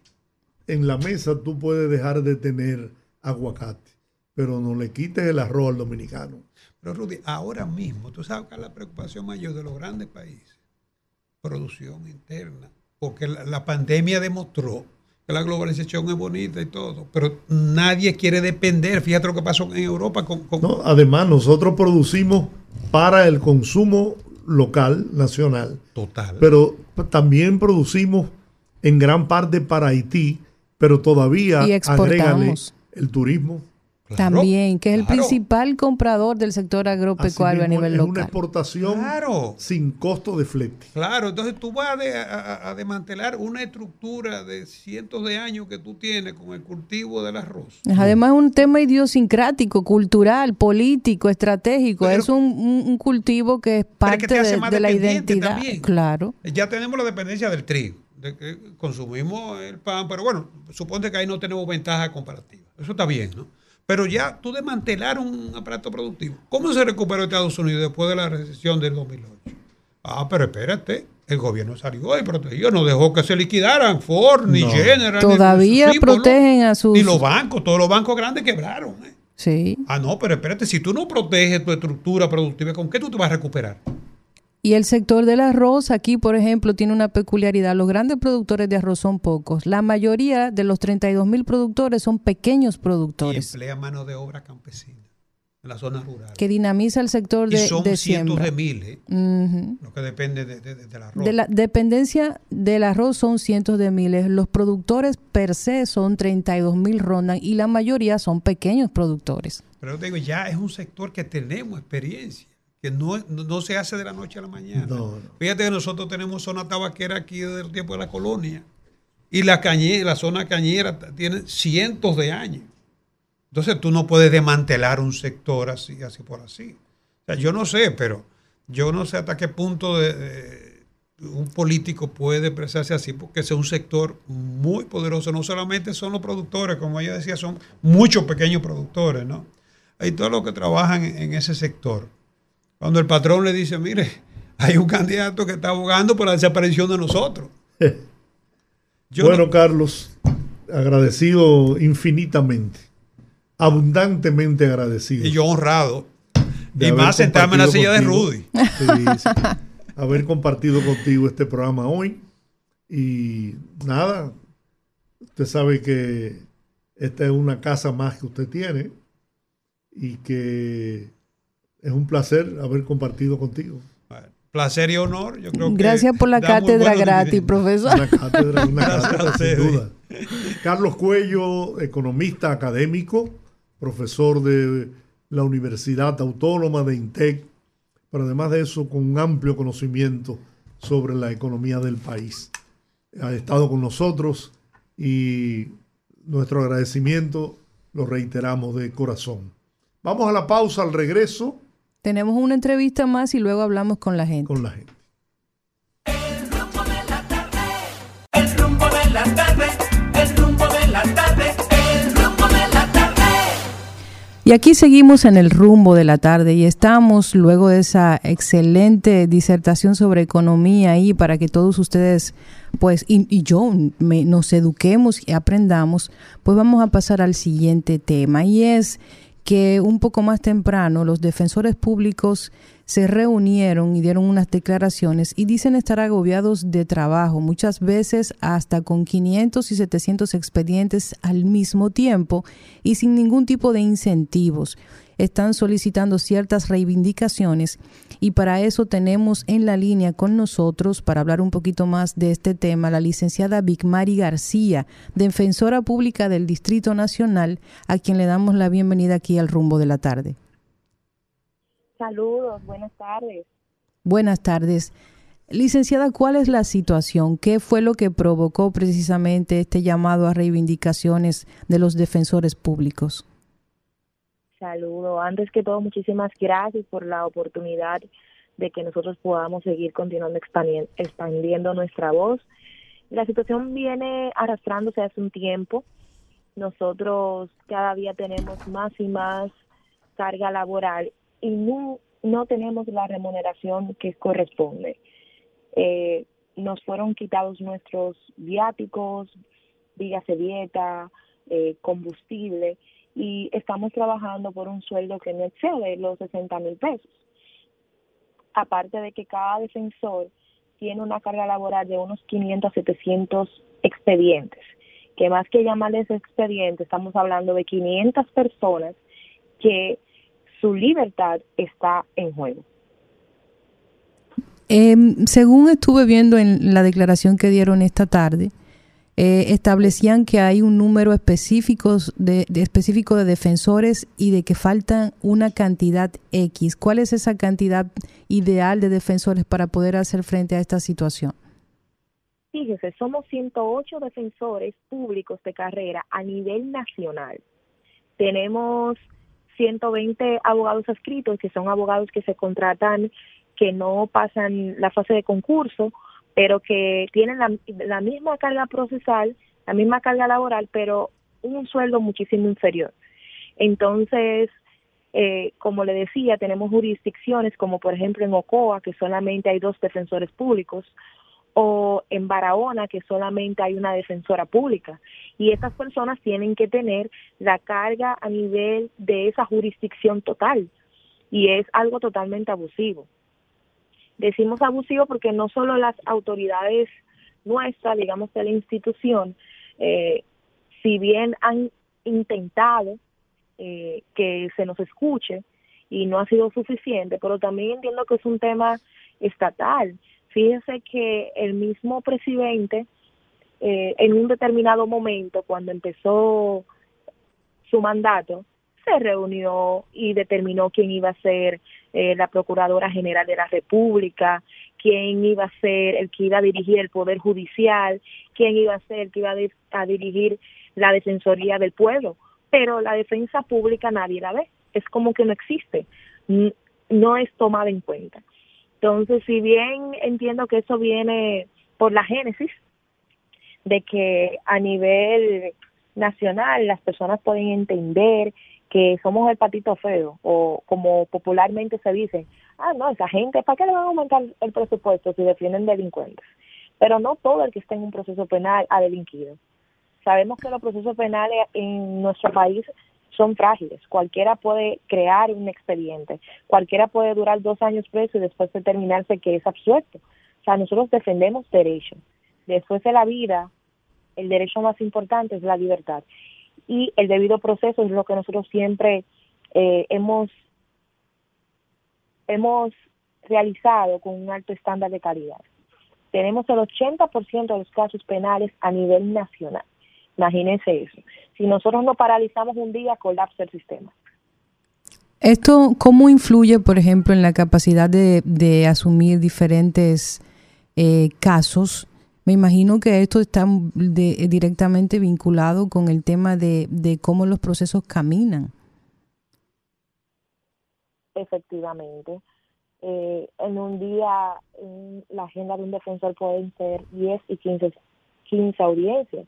en la mesa tú puedes dejar de tener aguacate, pero no le quites el arroz al dominicano. Pero Rudy, ahora mismo, tú sabes que es la preocupación mayor de los grandes países, producción interna, porque la, pandemia demostró que la globalización es bonita y todo, pero nadie quiere depender. Fíjate lo que pasó en Europa con... además, nosotros producimos para el consumo local, nacional. Total. Pero también producimos en gran parte para Haití, pero todavía agrégale el turismo, también, que es el principal comprador del sector agropecuario a nivel local. Es una exportación sin costo de flete. Claro, entonces tú vas a, desmantelar una estructura de cientos de años que tú tienes con el cultivo del arroz. Es además un tema idiosincrático, cultural, político, estratégico. es un, cultivo que es parte de, la identidad. Claro. Ya tenemos la dependencia del trigo, de que consumimos el pan, pero bueno, suponte que ahí no tenemos ventaja comparativa. Eso está bien, ¿no? Pero ya tú desmantelar un aparato productivo. ¿Cómo se recuperó Estados Unidos después de la recesión del 2008? Ah, pero espérate, el gobierno salió y protegió, no dejó que se liquidaran Ford, ni General. Todavía protegen a sus... Y los bancos, todos los bancos grandes quebraron. ¿eh? Sí. Ah, no, pero espérate, si tú no proteges tu estructura productiva, ¿con qué tú te vas a recuperar? Y el sector del arroz aquí, por ejemplo, tiene una peculiaridad. Los grandes productores de arroz son pocos. La mayoría de los 32 mil productores son pequeños productores. Y emplea mano de obra campesina en la zona rural. Que dinamiza el sector de, y son cientos de miles, lo que depende del arroz. De la dependencia del arroz son cientos de miles. Los productores per se son 32 mil rondan y la mayoría son pequeños productores. Pero digo, ya es un sector que tenemos experiencia que no, no, se hace de la noche a la mañana. Fíjate que nosotros tenemos zona tabaquera aquí desde el tiempo de la colonia. Y la, cañera, la zona cañera tiene cientos de años. Entonces tú no puedes desmantelar un sector así, así por así. O sea, yo no sé, pero yo no sé hasta qué punto un político puede expresarse así, porque es un sector muy poderoso. No solamente son los productores, como ella decía, son muchos pequeños productores, ¿no? Hay todos los que trabajan en ese sector. Cuando el patrón le dice, mire, hay un candidato que está abogando por la desaparición de nosotros. (laughs) bueno, Carlos, agradecido infinitamente, abundantemente agradecido. Y yo honrado. Y más sentarme en la silla de Rudy. (laughs) Haber compartido contigo este programa hoy. Y nada, usted sabe que esta es una casa más que usted tiene y que es un placer haber compartido contigo. placer y honor. Yo creo Gracias por la cátedra gratis, profesor. Una cátedra, una (laughs) cátedra sin duda. Carlos Cuello, economista académico, profesor de la Universidad Autónoma de INTEC, pero además de eso, con un amplio conocimiento sobre la economía del país. Ha estado con nosotros y nuestro agradecimiento lo reiteramos de corazón. Vamos a la pausa al regreso. Tenemos una entrevista más y luego hablamos con la gente. Con la gente. El rumbo de la tarde, el rumbo de la tarde, el rumbo de la tarde, el rumbo de la tarde. Y aquí seguimos en el rumbo de la tarde y estamos luego de esa excelente disertación sobre economía ahí para que todos ustedes pues y, yo nos eduquemos y aprendamos, pues vamos a pasar al siguiente tema y es que un poco más temprano los defensores públicos se reunieron y dieron unas declaraciones y dicen estar agobiados de trabajo, muchas veces hasta con 500 y 700 expedientes al mismo tiempo y sin ningún tipo de incentivos. Están solicitando ciertas reivindicaciones y para eso tenemos en la línea con nosotros, para hablar un poquito más de este tema, la licenciada Mari García, defensora pública del Distrito Nacional, a quien le damos la bienvenida aquí al rumbo de la tarde. Saludos, buenas tardes. Buenas tardes. Licenciada, ¿cuál es la situación? ¿Qué fue lo que provocó precisamente este llamado a reivindicaciones de los defensores públicos? Saludo. Antes que todo, muchísimas gracias por la oportunidad de que nosotros podamos seguir continuando expandiendo nuestra voz. La situación viene arrastrándose hace un tiempo. Nosotros cada día tenemos más y más carga laboral y no, no tenemos la remuneración que corresponde eh, nos fueron quitados nuestros viáticos, días de dieta, eh, combustible, y estamos trabajando por un sueldo que no excede los 60 mil pesos. Aparte de que cada defensor tiene una carga laboral de unos 500 a 700 expedientes, que más que llamarles expedientes, estamos hablando de 500 personas que su libertad está en juego. Eh, según estuve viendo en la declaración que dieron esta tarde, eh, establecían que hay un número específico de, específico de defensores y de que faltan una cantidad X. ¿Cuál es esa cantidad ideal de defensores para poder hacer frente a esta situación? Fíjese, somos 108 defensores públicos de carrera a nivel nacional. Tenemos 120 abogados adscritos, que son abogados que se contratan que no pasan la fase de concurso, pero que tienen la, misma carga procesal, la misma carga laboral, pero un sueldo muchísimo inferior. Entonces, eh, como le decía, tenemos jurisdicciones como por ejemplo en Ocoa, que solamente hay dos defensores públicos, o en Barahona, que solamente hay una defensora pública. Y esas personas tienen que tener la carga a nivel de esa jurisdicción total. Y es algo totalmente abusivo. Decimos abusivo porque no solo las autoridades nuestras, digamos de la institución, eh, si bien han intentado eh, que se nos escuche y no ha sido suficiente, pero también entiendo que es un tema estatal. Fíjense que el mismo presidente, eh, en un determinado momento, cuando empezó su mandato, se reunió y determinó quién iba a ser eh, la Procuradora General de la República, quién iba a ser el que iba a dirigir el Poder Judicial, quién iba a ser el que iba a, dirigir la Defensoría del Pueblo. Pero la defensa pública nadie la ve, es como que no existe, no es tomada en cuenta. Entonces, si bien entiendo que eso viene por la génesis, de que a nivel nacional las personas pueden entender que somos el patito feo, o como popularmente se dice, ah, no, esa gente, ¿para qué le van a aumentar el presupuesto si defienden delincuentes? Pero no todo el que está en un proceso penal ha delinquido. Sabemos que los procesos penales en nuestro país son frágiles. Cualquiera puede crear un expediente, cualquiera puede durar dos años preso y después determinarse que es absuelto. O sea, nosotros defendemos derechos. Después de la vida, el derecho más importante es la libertad y el debido proceso es lo que nosotros siempre eh, hemos hemos realizado con un alto estándar de calidad. Tenemos el 80% de los casos penales a nivel nacional. Imagínense eso. Si nosotros no paralizamos un día, colapsa el sistema. ¿Esto cómo influye, por ejemplo, en la capacidad de, de asumir diferentes eh, casos me imagino que esto está directamente vinculado con el tema de, cómo los procesos caminan. Efectivamente. Eh, en un día, la agenda de un defensor pueden ser 10 y 15, 15 audiencias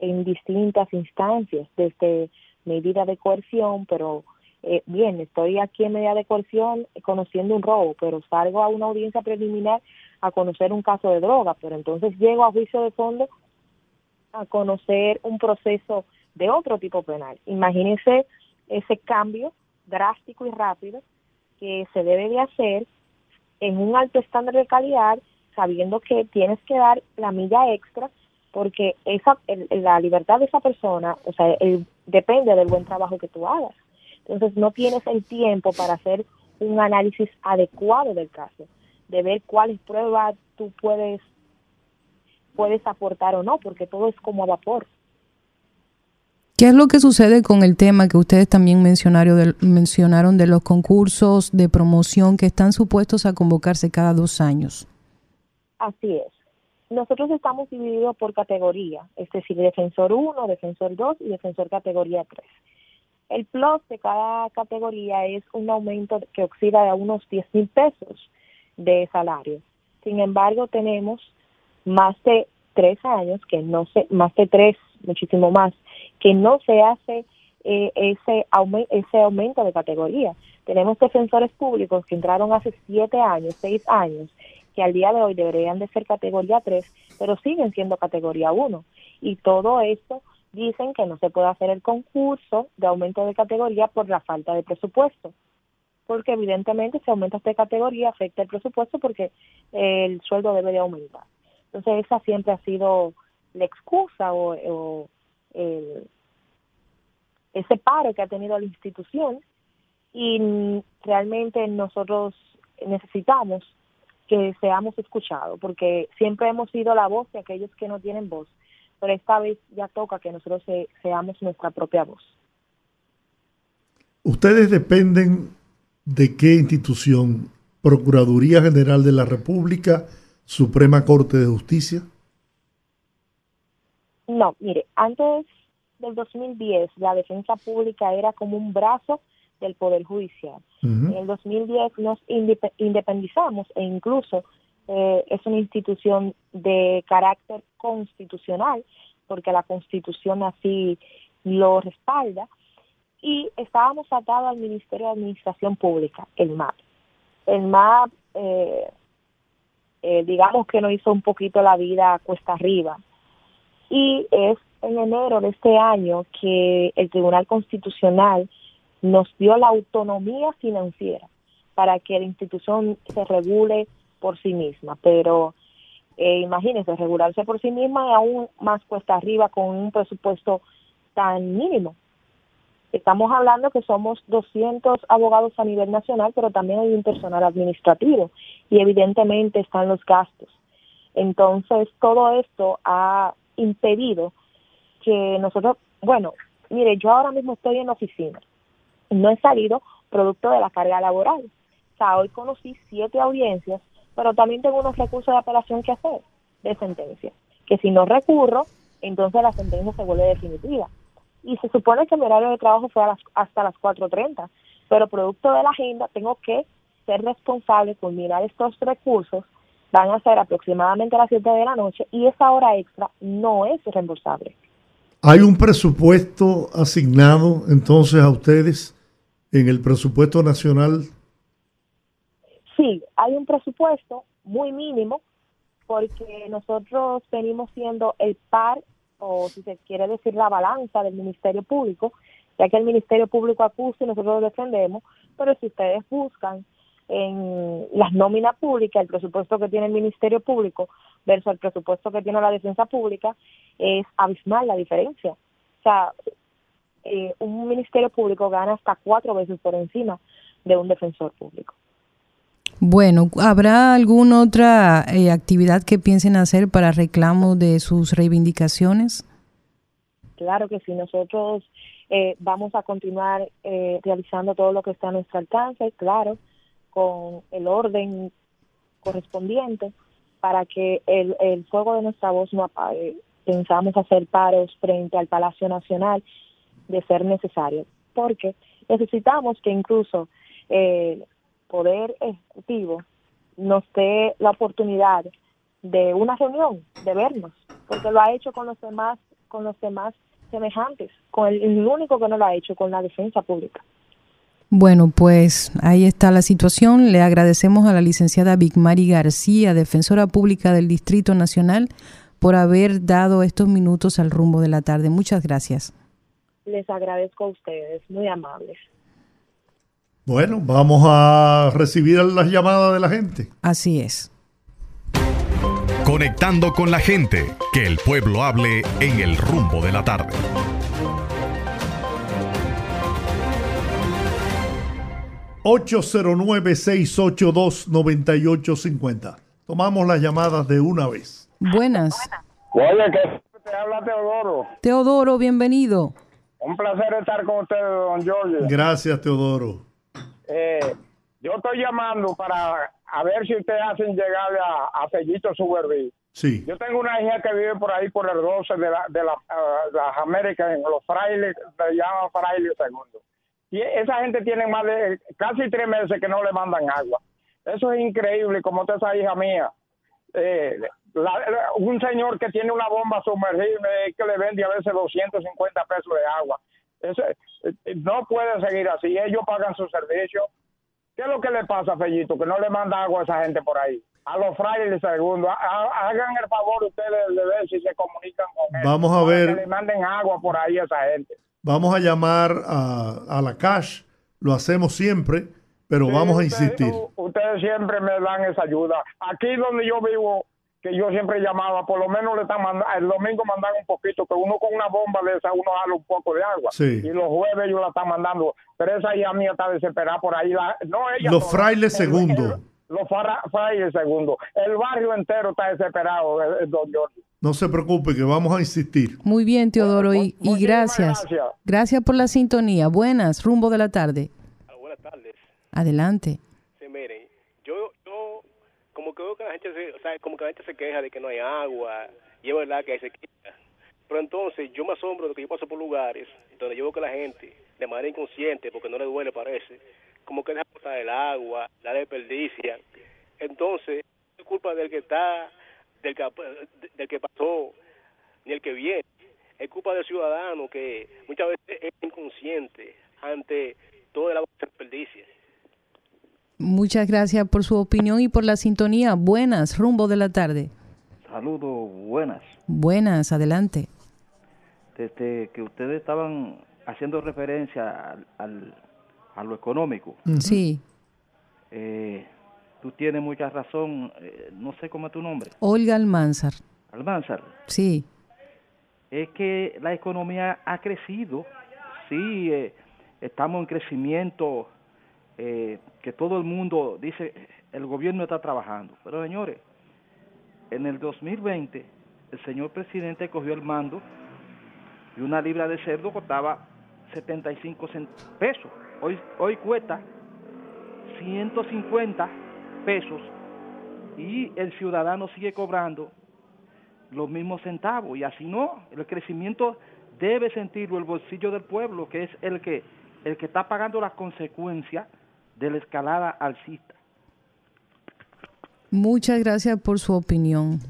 en distintas instancias, desde medida de coerción, pero eh, bien, estoy aquí en medida de coerción conociendo un robo, pero salgo a una audiencia preliminar a conocer un caso de droga, pero entonces llego a juicio de fondo a conocer un proceso de otro tipo penal. Imagínense ese cambio drástico y rápido que se debe de hacer en un alto estándar de calidad, sabiendo que tienes que dar la milla extra porque esa la libertad de esa persona, o sea, depende del buen trabajo que tú hagas. Entonces no tienes el tiempo para hacer un análisis adecuado del caso, de ver cuáles pruebas tú puedes puedes aportar o no, porque todo es como a vapor. ¿Qué es lo que sucede con el tema que ustedes también mencionaron de, mencionaron de los concursos de promoción que están supuestos a convocarse cada dos años? Así es. Nosotros estamos divididos por categoría, es decir, defensor 1, defensor 2 y defensor categoría 3. El plus de cada categoría es un aumento que oxida a unos 10 mil pesos de salario. Sin embargo, tenemos más de tres años, que no se, más de tres, muchísimo más, que no se hace eh, ese, ese aumento de categoría. Tenemos defensores públicos que entraron hace siete años, seis años, que al día de hoy deberían de ser categoría 3, pero siguen siendo categoría 1. Y todo esto dicen que no se puede hacer el concurso de aumento de categoría por la falta de presupuesto. Porque evidentemente si aumentas de categoría afecta el presupuesto porque el sueldo debe de aumentar. Entonces esa siempre ha sido la excusa o, ese paro que ha tenido la institución y realmente nosotros necesitamos que seamos escuchados, porque siempre hemos sido la voz de aquellos que no tienen voz, pero esta vez ya toca que nosotros seamos nuestra propia voz. ¿Ustedes dependen de qué institución? ¿Procuraduría General de la República? ¿Suprema Corte de Justicia? No, mire, antes del 2010 la defensa pública era como un brazo del Poder Judicial. En el 2010 nos independizamos e incluso eh, es una institución de carácter constitucional, porque la Constitución así lo respalda, y estábamos atados al Ministerio de Administración Pública, el MAP. El MAP, eh, eh, digamos que nos hizo un poquito la vida cuesta arriba, y es en enero de este año que el Tribunal Constitucional nos dio la autonomía financiera para que la institución se regule por sí misma, pero eh, imagínense, regularse por sí misma y aún más cuesta arriba con un presupuesto tan mínimo. Estamos hablando que somos 200 abogados a nivel nacional, pero también hay un personal administrativo y evidentemente están los gastos. Entonces, todo esto ha impedido que nosotros, bueno, mire, yo ahora mismo estoy en oficina no he salido producto de la carga laboral. O sea, hoy conocí siete audiencias, pero también tengo unos recursos de apelación que hacer de sentencia, que si no recurro, entonces la sentencia se vuelve definitiva. Y se supone que mi horario de trabajo fue hasta las 4.30, pero producto de la agenda tengo que ser responsable, culminar estos recursos, van a ser aproximadamente a las 7 de la noche y esa hora extra no es reembolsable. ¿Hay un presupuesto asignado entonces a ustedes en el presupuesto nacional? Sí, hay un presupuesto muy mínimo porque nosotros venimos siendo el par, o si se quiere decir la balanza del Ministerio Público, ya que el Ministerio Público acusa y nosotros lo defendemos, pero si ustedes buscan en las nóminas públicas, el presupuesto que tiene el Ministerio Público versus el presupuesto que tiene la defensa pública, es abismal la diferencia. O sea, eh, un ministerio público gana hasta cuatro veces por encima de un defensor público. Bueno, ¿habrá alguna otra eh, actividad que piensen hacer para reclamo de sus reivindicaciones? Claro que sí, nosotros eh, vamos a continuar realizando todo lo que está a nuestro alcance, claro, con el orden correspondiente para que el, el fuego de nuestra voz no apague. Pensamos hacer paros frente al Palacio Nacional de ser necesario, porque necesitamos que incluso eh, Poder Ejecutivo nos dé la oportunidad de una reunión, de vernos, porque lo ha hecho con los demás, con los demás semejantes, con el, el único que no lo ha hecho, con la defensa pública. Bueno, pues ahí está la situación. Le agradecemos a la licenciada Mari García, defensora pública del Distrito Nacional, por haber dado estos minutos al rumbo de la tarde. Muchas gracias. Les agradezco a ustedes, muy amables. Bueno, vamos a recibir las llamadas de la gente. Así es. Conectando con la gente, que el pueblo hable en el rumbo de la tarde. 809-682-9850. Tomamos las llamadas de una vez. Buenas. Oye, que te habla Teodoro. Teodoro, bienvenido. Un placer estar con usted, don George. Gracias, Teodoro. Eh, yo estoy llamando para a ver si ustedes hacen llegarle a, a Fellito Suberví. Sí. Yo tengo una hija que vive por ahí por el 12 de, la, de la, ah, las Américas, en los frailes, se llama fraile segundo. Y esa gente tiene más de casi tres meses que no le mandan agua. Eso es increíble, como está esa hija mía. Eh, la- la- un señor que tiene una bomba sumergible que le vende a veces 250 pesos de agua. Eso, eh, no puede seguir así. Ellos pagan su servicio. ¿Qué es lo que le pasa, Fellito? Que no le manda agua a esa gente por ahí. A los frailes segundo. Ha- ha- Hagan el favor ustedes de ver si se comunican con él. Vamos a ver. Que le manden agua por ahí a esa gente. Vamos a llamar a, a la cash. Lo hacemos siempre, pero Sí, vamos a insistir. Ustedes siempre me dan esa ayuda. Aquí donde yo vivo, que yo siempre llamaba, por lo menos le están mandando, el domingo mandan un poquito, que uno con una bomba de esa, uno jala un poco de agua. Sí. Y los jueves ellos la están mandando. Pero esa hija mía está desesperada por ahí. La- no ella Los frailes El- segundo. el- los fra- frailes segundo. El barrio entero está desesperado, don Jorge. No se preocupe, que vamos a insistir. Muy bien, Teodoro, y, gracias. gracias. Gracias por la sintonía. Buenas, rumbo de la tarde. Buenas tardes. Adelante. Sí, miren, yo, yo como que veo que la gente se, o sea, como que la gente se queja de que no hay agua, y es verdad que hay sequía. Pero entonces yo me asombro de que yo paso por lugares donde yo veo que la gente, de manera inconsciente, porque no le duele parece, como que deja botar el agua, la desperdicia. Entonces, no es culpa del que está, del que, del que pasó, ni el que viene. Es culpa del ciudadano que muchas veces es inconsciente ante todo el que se desperdicia. Muchas gracias por su opinión y por la sintonía. Buenas, rumbo de la tarde. Saludos, buenas. Buenas, adelante. Desde que ustedes estaban haciendo referencia al, al- a lo económico, Sí, eh, tú tienes mucha razón. eh, no sé cómo es tu nombre. Olga Almanzar. Almanzar. Sí, Es que la economía ha crecido. Sí, eh, estamos en crecimiento. Eh, que todo el mundo dice el gobierno está trabajando. Pero señores, en el 2020 el señor presidente cogió el mando y una libra de cerdo costaba 75 cent- pesos. Hoy, hoy cuesta 150 pesos y el ciudadano sigue cobrando los mismos centavos y así no, el crecimiento debe sentirlo el bolsillo del pueblo, que es el que el que está pagando las consecuencias de la escalada alcista. muchas gracias por su opinión.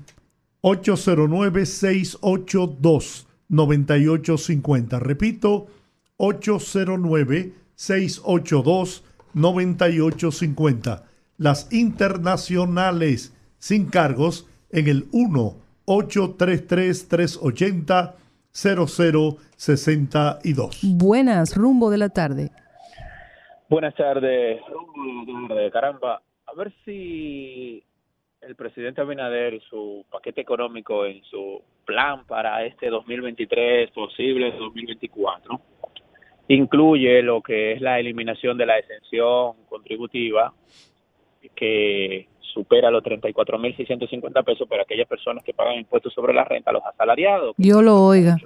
809-682-9850. Repito, 809-682-9850. Las internacionales sin cargos en el 1-833-380-0062. Buenas, rumbo de la tarde. Buenas tardes. De caramba, a ver si el presidente Abinader, su paquete económico en su plan para este 2023, posible 2024, incluye lo que es la eliminación de la exención contributiva que supera los 34.650 pesos para aquellas personas que pagan impuestos sobre la renta, los asalariados. Dios lo oiga.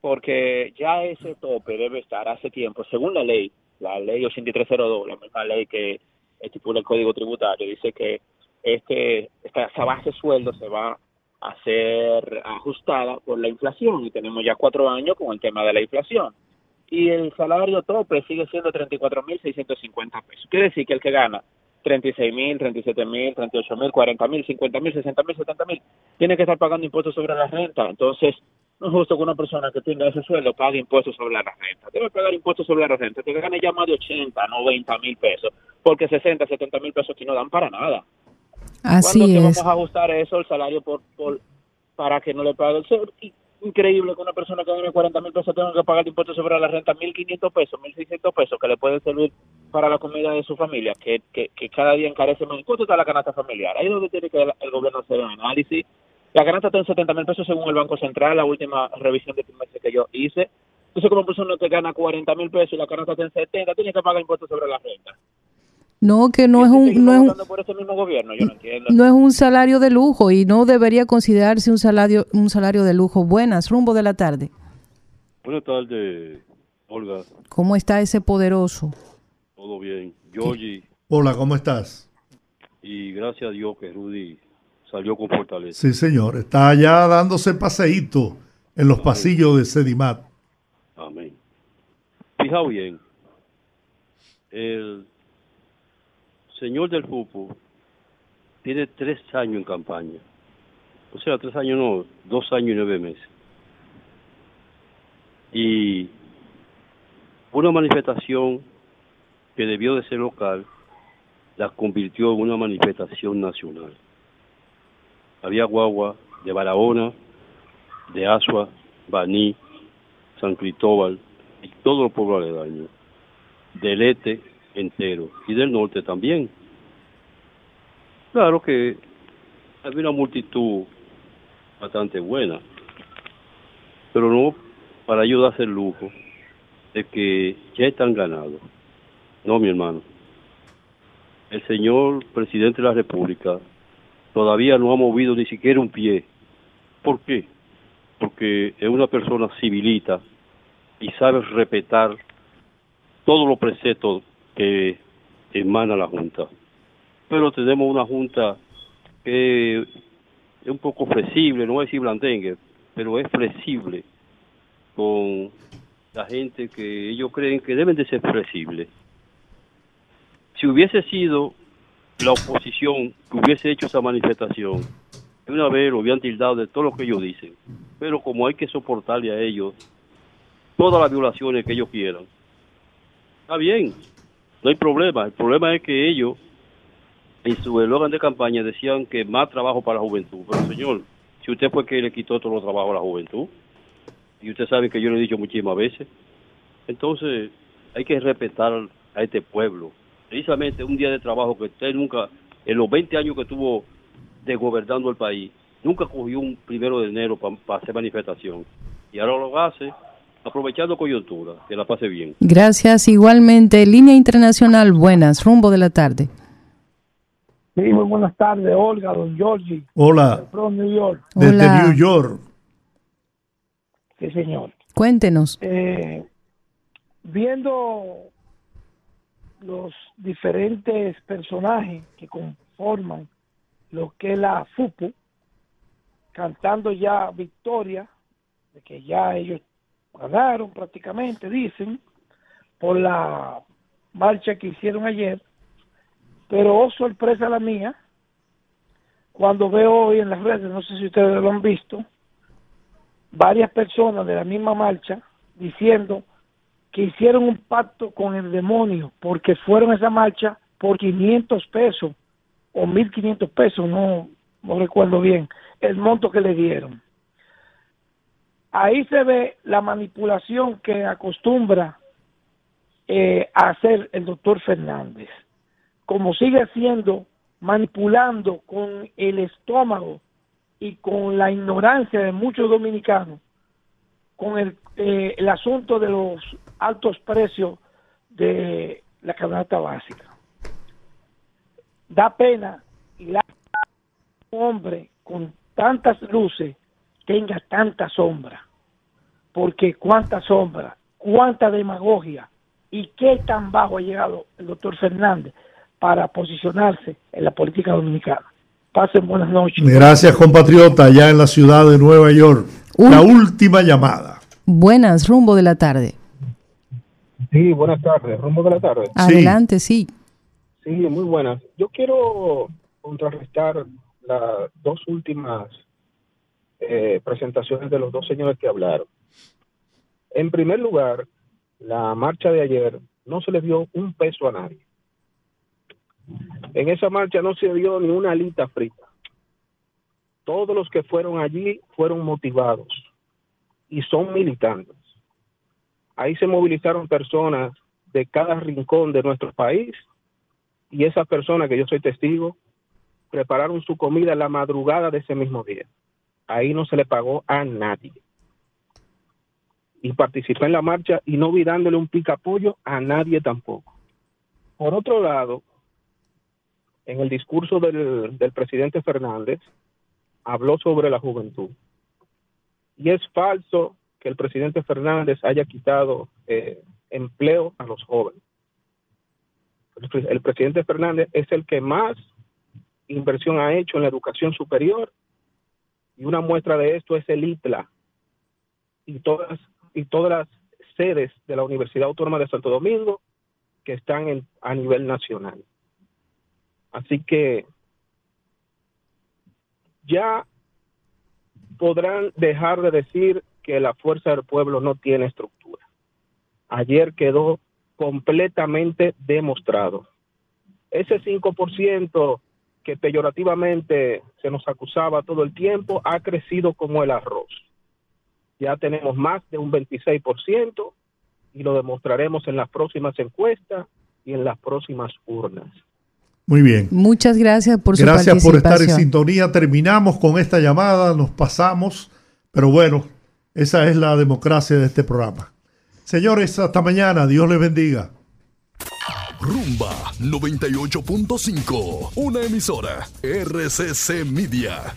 porque ya ese tope debe estar hace tiempo, según la ley, la ley 8302, la misma ley que estipula el Código Tributario, dice que este esta esa base de sueldo se va a ser ajustada por la inflación y tenemos ya cuatro años con el tema de la inflación y el salario tope sigue siendo 34.650 pesos. Quiere decir que el que gana 36.000, 37.000, 38.000, 40.000, 50.000, 60.000, 70.000 tiene que estar pagando impuestos sobre la renta. Entonces, no es justo que una persona que tenga ese sueldo pague impuestos sobre la renta. Debe pagar impuestos sobre la renta. Que gane ya más de 80, 90 mil pesos. Porque 60, 70 mil pesos aquí no dan para nada. Así ¿Cuándo que es. vamos a ajustar eso, el salario, por, por para que no le pague el sueldo? Increíble que una persona que gane 40 mil pesos tenga que pagar impuestos sobre la renta 1.500 pesos, 1.600 pesos, que le pueden servir para la comida de su familia, que, que, que cada día encarece más. ¿Cuánto está la canasta familiar? Ahí es donde tiene que el, el gobierno hacer un análisis. La canasta está en 70 mil pesos según el Banco Central, la última revisión de trimestre que yo hice. Entonces, como persona te gana 40 mil pesos y la canasta está en 70, tienes que pagar impuestos sobre la renta. No, que no es un no es un, por ese mismo gobierno, yo no entiendo. no es un salario de lujo y no debería considerarse un salario un salario de lujo. Buenas, rumbo de la tarde. Buenas tardes, Olga. ¿Cómo está ese poderoso? Todo bien. Georgie, Hola, ¿cómo estás? y gracias a Dios que Rudy salió con fortaleza. Sí, señor. Está allá dándose paseíto en los pasillos de Sedimat. Amén. Fijaos bien, el señor del fútbol tiene tres años en campaña. O sea, tres años no, dos años y nueve meses. Y una manifestación que debió de ser local, la convirtió en una manifestación nacional. Había guagua de Barahona, de Asua, Baní, San Cristóbal y todos los pueblos aledaños, del este entero y del norte también. Claro que había una multitud bastante buena, pero no para ellos darse el lujo de que ya están ganados. No, mi hermano. El señor presidente de la República todavía no ha movido ni siquiera un pie. ¿Por qué? Porque es una persona civilita y sabe respetar todos los preceptos que emana la Junta. Pero tenemos una Junta que es un poco flexible, no voy a decir blandengue, pero es flexible con la gente que ellos creen que deben de ser flexibles. Si hubiese sido la oposición que hubiese hecho esa manifestación, de una vez lo hubieran tildado de todo lo que ellos dicen. Pero como hay que soportarle a ellos todas las violaciones que ellos quieran, está bien, no hay problema. El problema es que ellos, en su eslogan de campaña, decían que más trabajo para la juventud. Pero señor, si usted fue que le quitó todo los trabajo a la juventud, y usted sabe que yo lo he dicho muchísimas veces, entonces hay que respetar a este pueblo. Precisamente un día de trabajo que usted nunca, en los 20 años que estuvo desgobernando el país, nunca cogió un primero de enero para hacer manifestación. Y ahora lo hace aprovechando coyuntura. Que la pase bien. Gracias. Igualmente, línea internacional, buenas, rumbo de la tarde. Sí, muy buenas tardes, Olga, don Georgie. Hola, From New York. desde Hola. New York. Sí, señor. Cuéntenos. Eh, viendo los diferentes personajes que conforman lo que es la FUPU, cantando ya victoria, de que ya ellos ganaron prácticamente, dicen, por la marcha que hicieron ayer, pero oh sorpresa la mía, cuando veo hoy en las redes, no sé si ustedes lo han visto, varias personas de la misma marcha diciendo que hicieron un pacto con el demonio porque fueron a esa marcha por 500 pesos o 1500 pesos, no, no recuerdo bien el monto que le dieron. Ahí se ve la manipulación que acostumbra eh, hacer el doctor Fernández. Como sigue haciendo, manipulando con el estómago y con la ignorancia de muchos dominicanos con el, eh, el asunto de los altos precios de la canasta básica. Da pena y la un hombre con tantas luces tenga tanta sombra, porque cuánta sombra, cuánta demagogia y qué tan bajo ha llegado el doctor Fernández para posicionarse en la política dominicana. Pasen buenas noches. Gracias, compatriota, allá en la ciudad de Nueva York. La última llamada. Buenas, rumbo de la tarde. Sí, buenas tardes. Rumbo de la tarde. Adelante, sí. Sí, muy buenas. Yo quiero contrarrestar las dos últimas eh, presentaciones de los dos señores que hablaron. En primer lugar, la marcha de ayer no se le dio un peso a nadie. En esa marcha no se dio ni una alita frita. Todos los que fueron allí fueron motivados y son militantes. Ahí se movilizaron personas de cada rincón de nuestro país y esas personas, que yo soy testigo, prepararon su comida la madrugada de ese mismo día. Ahí no se le pagó a nadie. y participé en la marcha y no vi dándole un picapollo a nadie tampoco. Por otro lado, en el discurso del, del presidente Fernández, habló sobre la juventud. Y es falso que el presidente Fernández haya quitado eh, empleo a los jóvenes. El, el presidente Fernández es el que más inversión ha hecho en la educación superior y una muestra de esto es el ITLA y todas y todas las sedes de la Universidad Autónoma de Santo Domingo que están en, a nivel nacional. Así que ya podrán dejar de decir que la fuerza del pueblo no tiene estructura. Ayer quedó completamente demostrado. Ese 5% que peyorativamente se nos acusaba todo el tiempo ha crecido como el arroz. Ya tenemos más de un 26% y lo demostraremos en las próximas encuestas y en las próximas urnas. Muy bien. Muchas gracias por su Gracias por estar en sintonía. Terminamos con esta llamada, nos pasamos, pero bueno, esa es la democracia de este programa. Señores, hasta mañana. Dios les bendiga. Rumba 98.5, una emisora RCC Media.